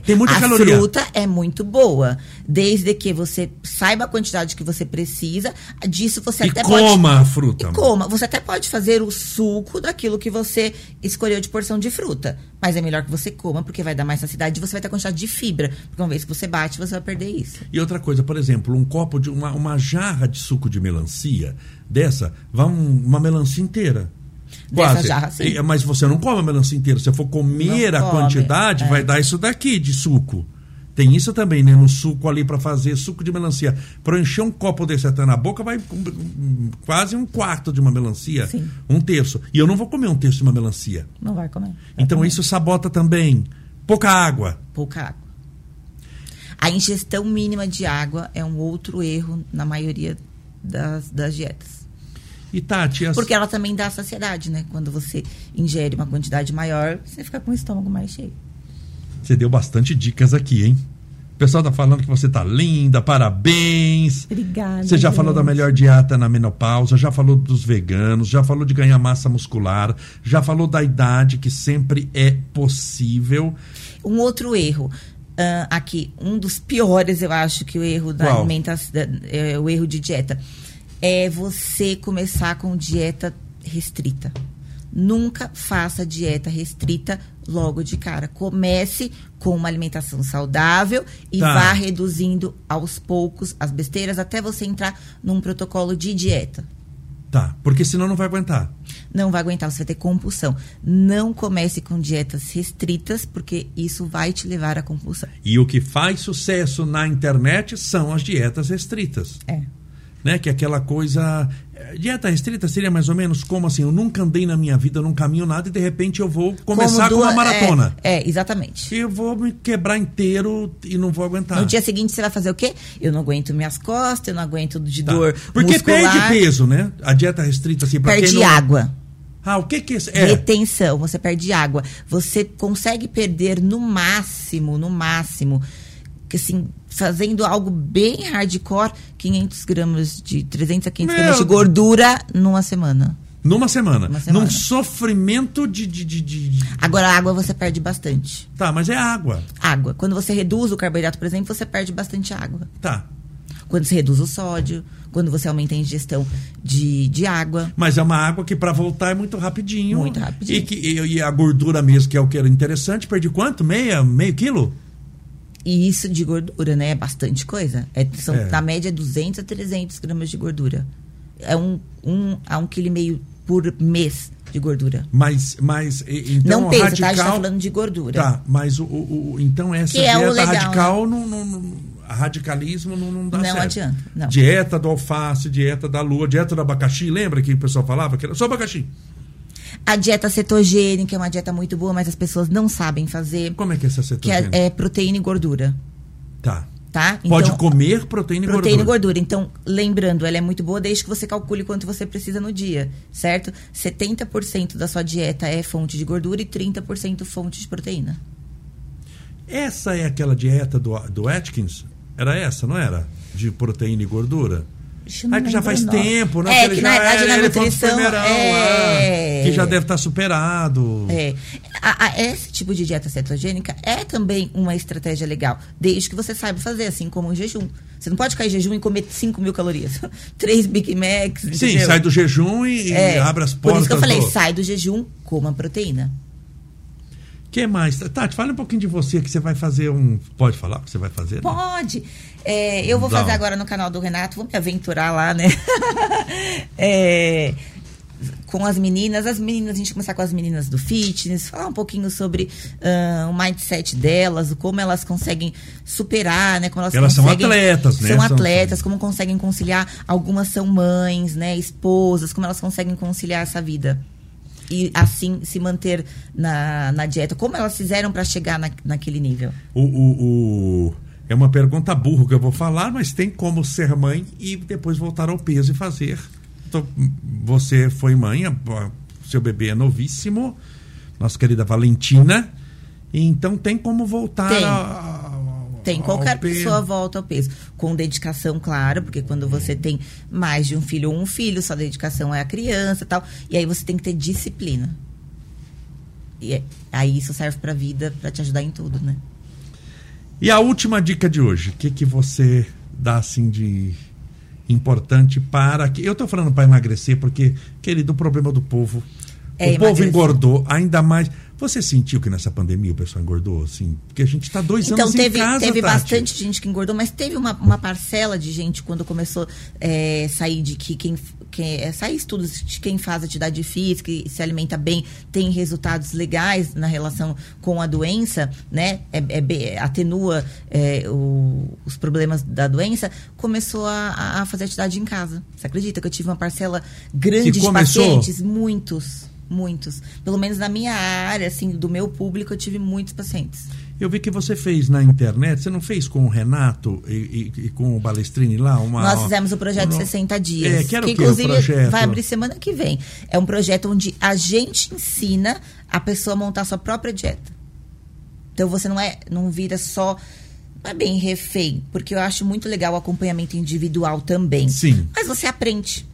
Tem muita a caloria. A fruta é muito boa, desde que você saiba a quantidade que você precisa. Disso você e até coma pode. coma a fruta. E coma. Você até pode fazer o suco daquilo que você escolheu de porção de fruta. Mas é melhor que você coma, porque vai dar mais saciedade e você vai ter quantidade de fibra. Porque uma vez que você bate, você vai perder isso. E outra coisa, por exemplo, um copo de uma, uma jarra de suco de melancia dessa, vai um, uma melancia inteira. Quase. Jarra, sim. Mas você não come a melancia inteira. Se for comer não a come, quantidade, é. vai dar isso daqui de suco. Tem isso também, né? No suco ali para fazer suco de melancia. Para encher um copo desse até na boca, vai quase um quarto de uma melancia. Sim. Um terço. E eu não vou comer um terço de uma melancia. Não vai comer. Vai então comer. isso sabota também. Pouca água. Pouca água. A ingestão mínima de água é um outro erro na maioria das, das dietas. E Tati, as... Porque ela também dá saciedade, né? Quando você ingere uma quantidade maior, você fica com o estômago mais cheio. Você deu bastante dicas aqui, hein? O pessoal tá falando que você tá linda, parabéns. Obrigada. Você já gente. falou da melhor dieta na menopausa, já falou dos veganos, já falou de ganhar massa muscular, já falou da idade que sempre é possível. Um outro erro. Uh, aqui, um dos piores, eu acho que o erro da alimentação, é, o erro de dieta, é você começar com dieta restrita. Nunca faça dieta restrita logo de cara. Comece com uma alimentação saudável e Tá. vá reduzindo aos poucos as besteiras até você entrar num protocolo de dieta. Tá, porque senão não vai aguentar. Não vai aguentar, você vai ter compulsão. Não comece com dietas restritas, porque isso vai te levar à compulsão. E o que faz sucesso na internet são as dietas restritas. É. Né? Que é aquela coisa. eh, Dieta restrita seria mais ou menos como assim: eu nunca andei na minha vida, não caminho nada e de repente eu vou começar Como com uma duas- maratona. É, é, exatamente. Eu vou me quebrar inteiro e não vou aguentar. No dia seguinte você vai fazer o quê? Eu não aguento minhas costas, eu não aguento de Tá. dor Porque muscular. perde peso, né? A dieta restrita, assim, pra Perde não... água. Ah, o que que é? É, Retenção, você perde água. Você consegue perder no máximo, no máximo, que assim, fazendo algo bem hardcore, 500 gramas de 300 a 500 Meu gramas de gordura numa semana. numa semana. Uma semana. Num sofrimento de, de, de, de- Agora a água você perde bastante. Tá, mas é água. Água. Quando você reduz o carboidrato, por exemplo, você perde bastante água. Tá. Quando você reduz o sódio, quando você aumenta a ingestão de, de água. Mas é uma água que pra voltar é muito rapidinho. Muito rapidinho. E, que, e, e a gordura mesmo, que é o que era interessante, perdi quanto? Meia, meio quilo? E isso de gordura, né? É bastante coisa. É, são, É. Na média, 200 a 300 gramas de gordura. É um, um a um quilo e meio por mês de gordura. Mas, mas então não o pensa, radical... tá? A gente tá falando de gordura. Tá, mas o, o- o- então essa Que é dieta legal, radical não, não- não- a radicalismo não, não dá Não certo. adianta, não. Dieta do alface, dieta da lua, dieta do abacaxi. Lembra que o pessoal falava que era só abacaxi? A dieta cetogênica é uma dieta muito boa, mas as pessoas não sabem fazer. Como é que é essa Que cetogênica? é, é proteína e gordura, Tá. tá? Pode Então, comer proteína e Proteína e gordura. gordura. Então, lembrando, ela é muito boa desde que você calcule quanto você precisa no dia, certo? 70% da sua dieta é fonte de gordura e 30% fonte de proteína. Essa é aquela dieta do, do Atkins? Era essa, não era? De proteína e gordura? Não Ah, que já faz o nome. tempo, né? É, que já na verdade era na nutrição é... ah, que já deve estar superado. É. A- a- esse tipo de dieta cetogênica é também uma estratégia legal, desde que você saiba fazer, assim como o jejum. Você não pode ficar em jejum e comer 5 mil calorias. Três Big Macs. Sim, entendeu? sai do jejum e, É, abre as Por portas. isso que eu falei, do... sai do jejum, coma proteína. que mais? Tati, fala um pouquinho de você, que você vai fazer um... Pode falar o que você vai fazer? né? É, eu vou fazer agora no canal do Renato, vou me aventurar lá, né? É, com as meninas, as meninas, a gente começar com as meninas do fitness, falar um pouquinho sobre ah, o mindset delas, como elas conseguem superar, né? Como elas, Elas são atletas, né? São São- atletas, como conseguem conciliar. Algumas são mães, né? Esposas, como elas conseguem conciliar essa vida. E assim se manter na, na dieta. Como elas fizeram para chegar na, naquele nível? O, o- o- É uma pergunta burro que eu vou falar, mas tem como ser mãe e depois voltar ao peso e fazer. Então, você foi mãe, seu bebê é novíssimo, nossa querida Valentina. Então tem como voltar Tem. a- Tem, qualquer pessoa volta ao peso. Com dedicação, claro, porque quando você tem mais de um filho ou um filho, sua dedicação é a criança e tal. E aí você tem que ter disciplina. E aí isso serve pra vida, pra te ajudar em tudo, né? E a última dica de hoje, o que, que você dá assim de importante para que eu estou falando para emagrecer porque querido o problema do povo É o povo emagrecer. engordou ainda mais você sentiu que nessa pandemia o pessoal engordou assim porque a gente está dois Então, anos teve, em casa teve Tati. bastante gente que engordou, mas teve uma, uma parcela de gente quando começou a sair de que quem. Quem é, sair estudos de quem faz atividade física e se alimenta bem tem resultados legais na relação com a doença, né? É, é atenua é, o- os problemas da doença, começou a, a fazer atividade em casa. Você acredita que eu tive uma parcela grande Que de pacientes? Muitos. Muitos. Pelo menos na minha área, assim, do meu público, eu tive muitos pacientes. Eu vi que você fez na internet você não fez com o Renato e, e- e com o Balestrini lá uma Nós fizemos o projeto uma- 60 dias. é, que era o quê, o inclusive projeto? vai abrir semana que vem. É um projeto onde a gente ensina a pessoa a montar sua própria dieta. Então você não é, não vira só não é bem refém, porque eu acho muito legal o acompanhamento individual também. Sim. Mas você aprende.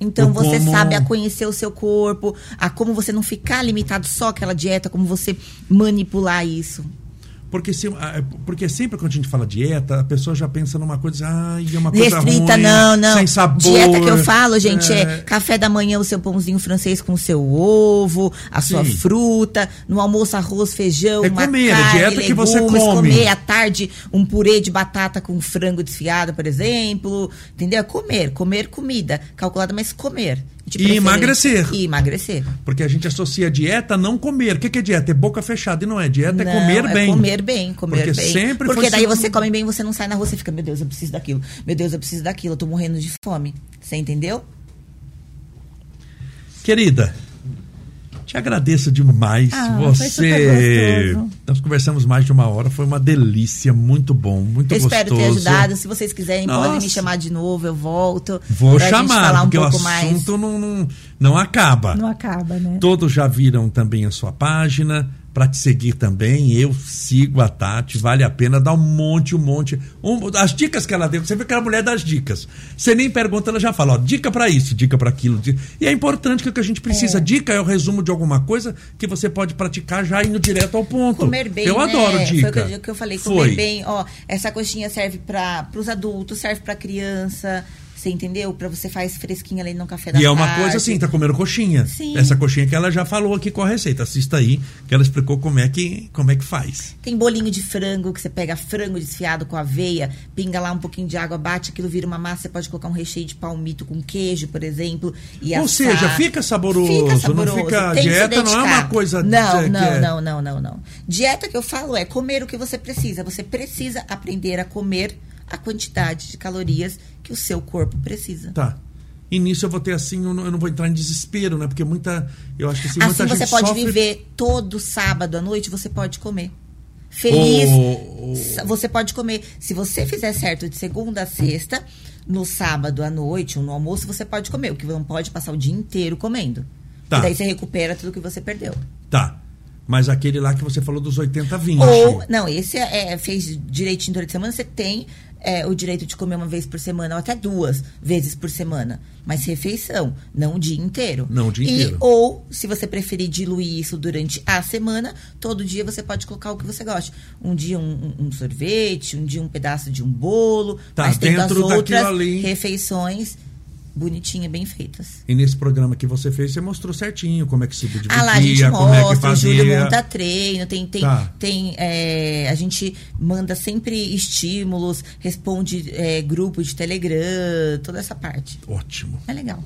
Então O você como- sabe a conhecer o seu corpo, a como você não ficar limitado só àquela dieta, como você manipular isso. Porque, se, ah, porque sempre quando a gente fala dieta, a pessoa já pensa numa coisa, ai, é uma coisa Restrita, ruim, não, não. sem sabor. Dieta que eu falo, gente, é... é café da manhã o seu pãozinho francês com o seu ovo, a sua Sim. fruta, no almoço arroz, feijão, É uma comer, é carne, dieta que você legumes, come. comer à tarde um purê de batata com frango desfiado, por exemplo, entendeu? É comer, comer comida, calculada, mas comer. E emagrecer. E emagrecer. Porque a gente associa dieta a não comer. O que, é dieta? É boca fechada. E não é. Dieta é Não, comer bem. comer bem, comer Porque bem. sempre Porque daí você come bem, você não sai na rua, você fica, meu Deus, eu preciso daquilo. Meu Deus, eu preciso daquilo, eu tô morrendo de fome. Você entendeu? Querida, te agradeço demais. Ah, você. Nós conversamos mais de uma hora. Foi uma delícia. Muito bom. Muito eu gostoso. espero ter ajudado. Se vocês quiserem, podem Nossa. me chamar de novo, eu volto. Vou chamar, falar um porque pouco o mais. assunto não, não, não acaba. Não acaba, né? Todos já viram também a sua página. Para te seguir também, eu sigo a Tati, vale a pena dar um monte, um monte. Um, as dicas que ela deu, você vê que é a mulher das dicas. Você nem pergunta, ela já fala, ó, dica para isso, dica para aquilo. di- E é importante que que a gente precisa. Dica é o resumo de alguma coisa que você pode praticar já indo direto ao ponto. Comer bem, Eu né? adoro dica. Foi o que eu, que eu falei, comer Foi. bem. Ó, essa coxinha serve para os adultos, serve para criança. Você entendeu? Pra você faz fresquinho ali no café da E é tarde. uma coisa assim, tá comendo coxinha. Sim. Essa coxinha que ela já falou aqui com a receita. Assista aí, que ela explicou como é que, como é que faz. Tem bolinho de frango, que você pega frango desfiado com aveia, pinga lá um pouquinho de água, bate, aquilo vira uma massa, você pode colocar um recheio de palmito com queijo, por exemplo, e Ou assar. seja, fica saboroso, Fica não saboroso. fica- que se dieta não é uma coisa de- Não, que não, é- não, não, não, não. Dieta que eu falo é comer o que você precisa. Você precisa aprender a comer a quantidade de calorias que o seu corpo precisa. Tá. E nisso eu vou ter assim, eu não, eu não vou entrar em desespero, né? Porque muita. Eu acho que assim, muita Assim você pode sofre... viver todo sábado à noite, você pode comer. Feliz. Ô, ô. Você pode comer. Se você fizer certo de segunda a sexta, no sábado à noite ou no almoço, você pode comer. O que não pode passar o dia inteiro comendo. Tá. E daí você recupera tudo que você perdeu. Tá. Mas aquele lá que você falou dos 80 20. Ou, não, esse é, é- fez direitinho durante a semana, você tem é, o direito de comer uma vez por semana ou até duas vezes por semana. Mas refeição, não o dia inteiro. Não o dia E- inteiro. Ou, se você preferir diluir isso durante a semana, todo dia você pode colocar o que você gosta. Um dia um, um- sorvete, um dia um pedaço de um bolo. Tá, mas tendo as dentro daquilo outras ali. refeições bonitinhas, bem feitas. E nesse programa que você fez, você mostrou certinho como é que se dividia, Ah, lá a gente como é que mostra, o Júlio fazia. monta treino, tem, tem, Tá. tem é, a gente manda sempre estímulos, responde é, grupo de Telegram, toda essa parte. Ótimo. É legal.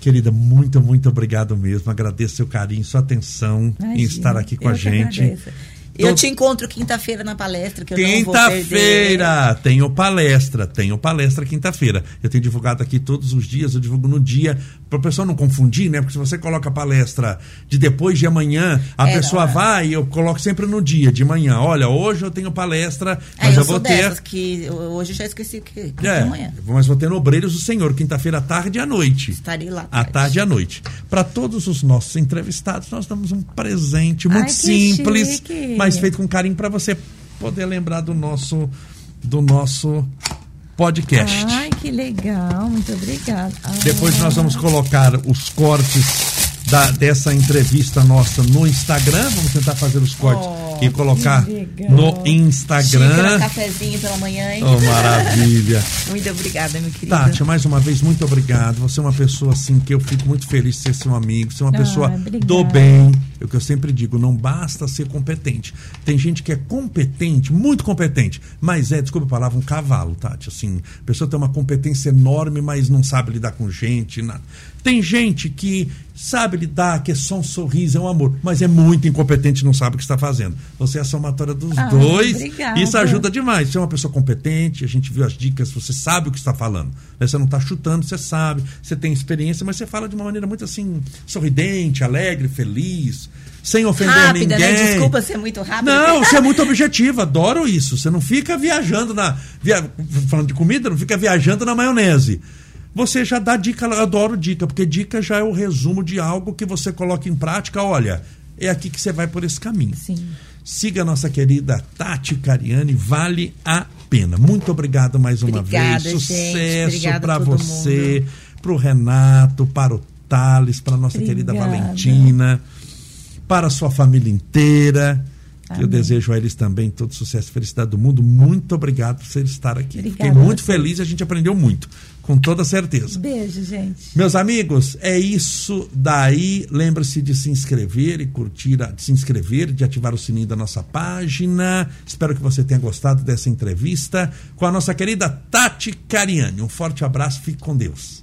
Querida, muito, muito obrigado mesmo. Agradeço seu carinho, sua atenção em Imagina, estar aqui com a gente. agradeço. Eu Todo- te encontro quinta-feira na palestra, que eu não vou. Quinta-feira, tenho palestra, tenho palestra quinta-feira. Eu tenho divulgado aqui todos os dias, eu divulgo no dia, para o pessoal não confundir, né? Porque se você coloca a palestra de depois de amanhã, a É, pessoa não, é. vai e eu coloco sempre no dia, de manhã. Olha, hoje eu tenho palestra, É, mas eu, eu, sou vou ter. que eu- hoje eu já esqueci que, que É, é, amanhã. mas vou ter no Obreiros do Senhor, quinta-feira à tarde e à noite. Estarei lá. À tarde e à noite. Para todos os nossos entrevistados, nós damos um presente muito Ai, simples, chique. mas feito com carinho para você poder lembrar do nosso do nosso podcast. Ai, que legal. Muito obrigada. Depois nós vamos colocar os cortes da- dessa entrevista nossa no Instagram. Vamos tentar fazer os cortes Oh, e colocar no Instagram. cafezinho pela manhã, hein? Oh, maravilha. Muito obrigada, meu querido. Tati, mais uma vez, muito obrigado. Você é uma pessoa assim que eu fico muito feliz de ser seu amigo. Você é uma Ah, pessoa obrigada. do bem. É o que eu sempre digo, não basta ser competente. Tem gente que é competente, muito competente, mas é, desculpa a palavra, um cavalo, Tati. Assim, a pessoa tem uma competência enorme, mas não sabe lidar com gente. Nada. Tem gente que sabe lidar, que é só um sorriso, é um amor, mas é muito incompetente e não sabe o que está fazendo. Você é a somatória dos Ah, dois. obrigada. Isso ajuda demais. Você é uma pessoa competente, a gente viu as dicas, você sabe o que está falando. né? Você não está chutando, você sabe, você tem experiência, mas você fala de uma maneira muito assim, sorridente, alegre, feliz, sem ofender Rápida, ninguém. né? Desculpa ser muito rápida. Não, você é muito objetivo, adoro isso. Você não fica viajando na. via- falando de comida, não fica viajando na maionese. Você já dá dica, eu adoro dica, porque dica já é o resumo de algo que você coloca em prática. Olha, é aqui que você vai por esse caminho. Sim. Siga a nossa querida Tati Cariani, vale a pena. Muito obrigado mais uma Obrigada, vez. Sucesso para você, para o Renato, para o Thales, para a nossa querida Obrigada. Valentina, para a sua família inteira. Eu desejo a eles também todo sucesso e felicidade do mundo. Muito obrigado por você estar aqui. Obrigada Fiquei muito você. feliz e a gente aprendeu muito, com toda certeza. Beijo, gente. Meus amigos, é isso daí. Lembre-se de se inscrever e curtir, de se inscrever, de ativar o sininho da nossa página. Espero que você tenha gostado dessa entrevista com a nossa querida Tati Cariani. Um forte abraço, fique com Deus.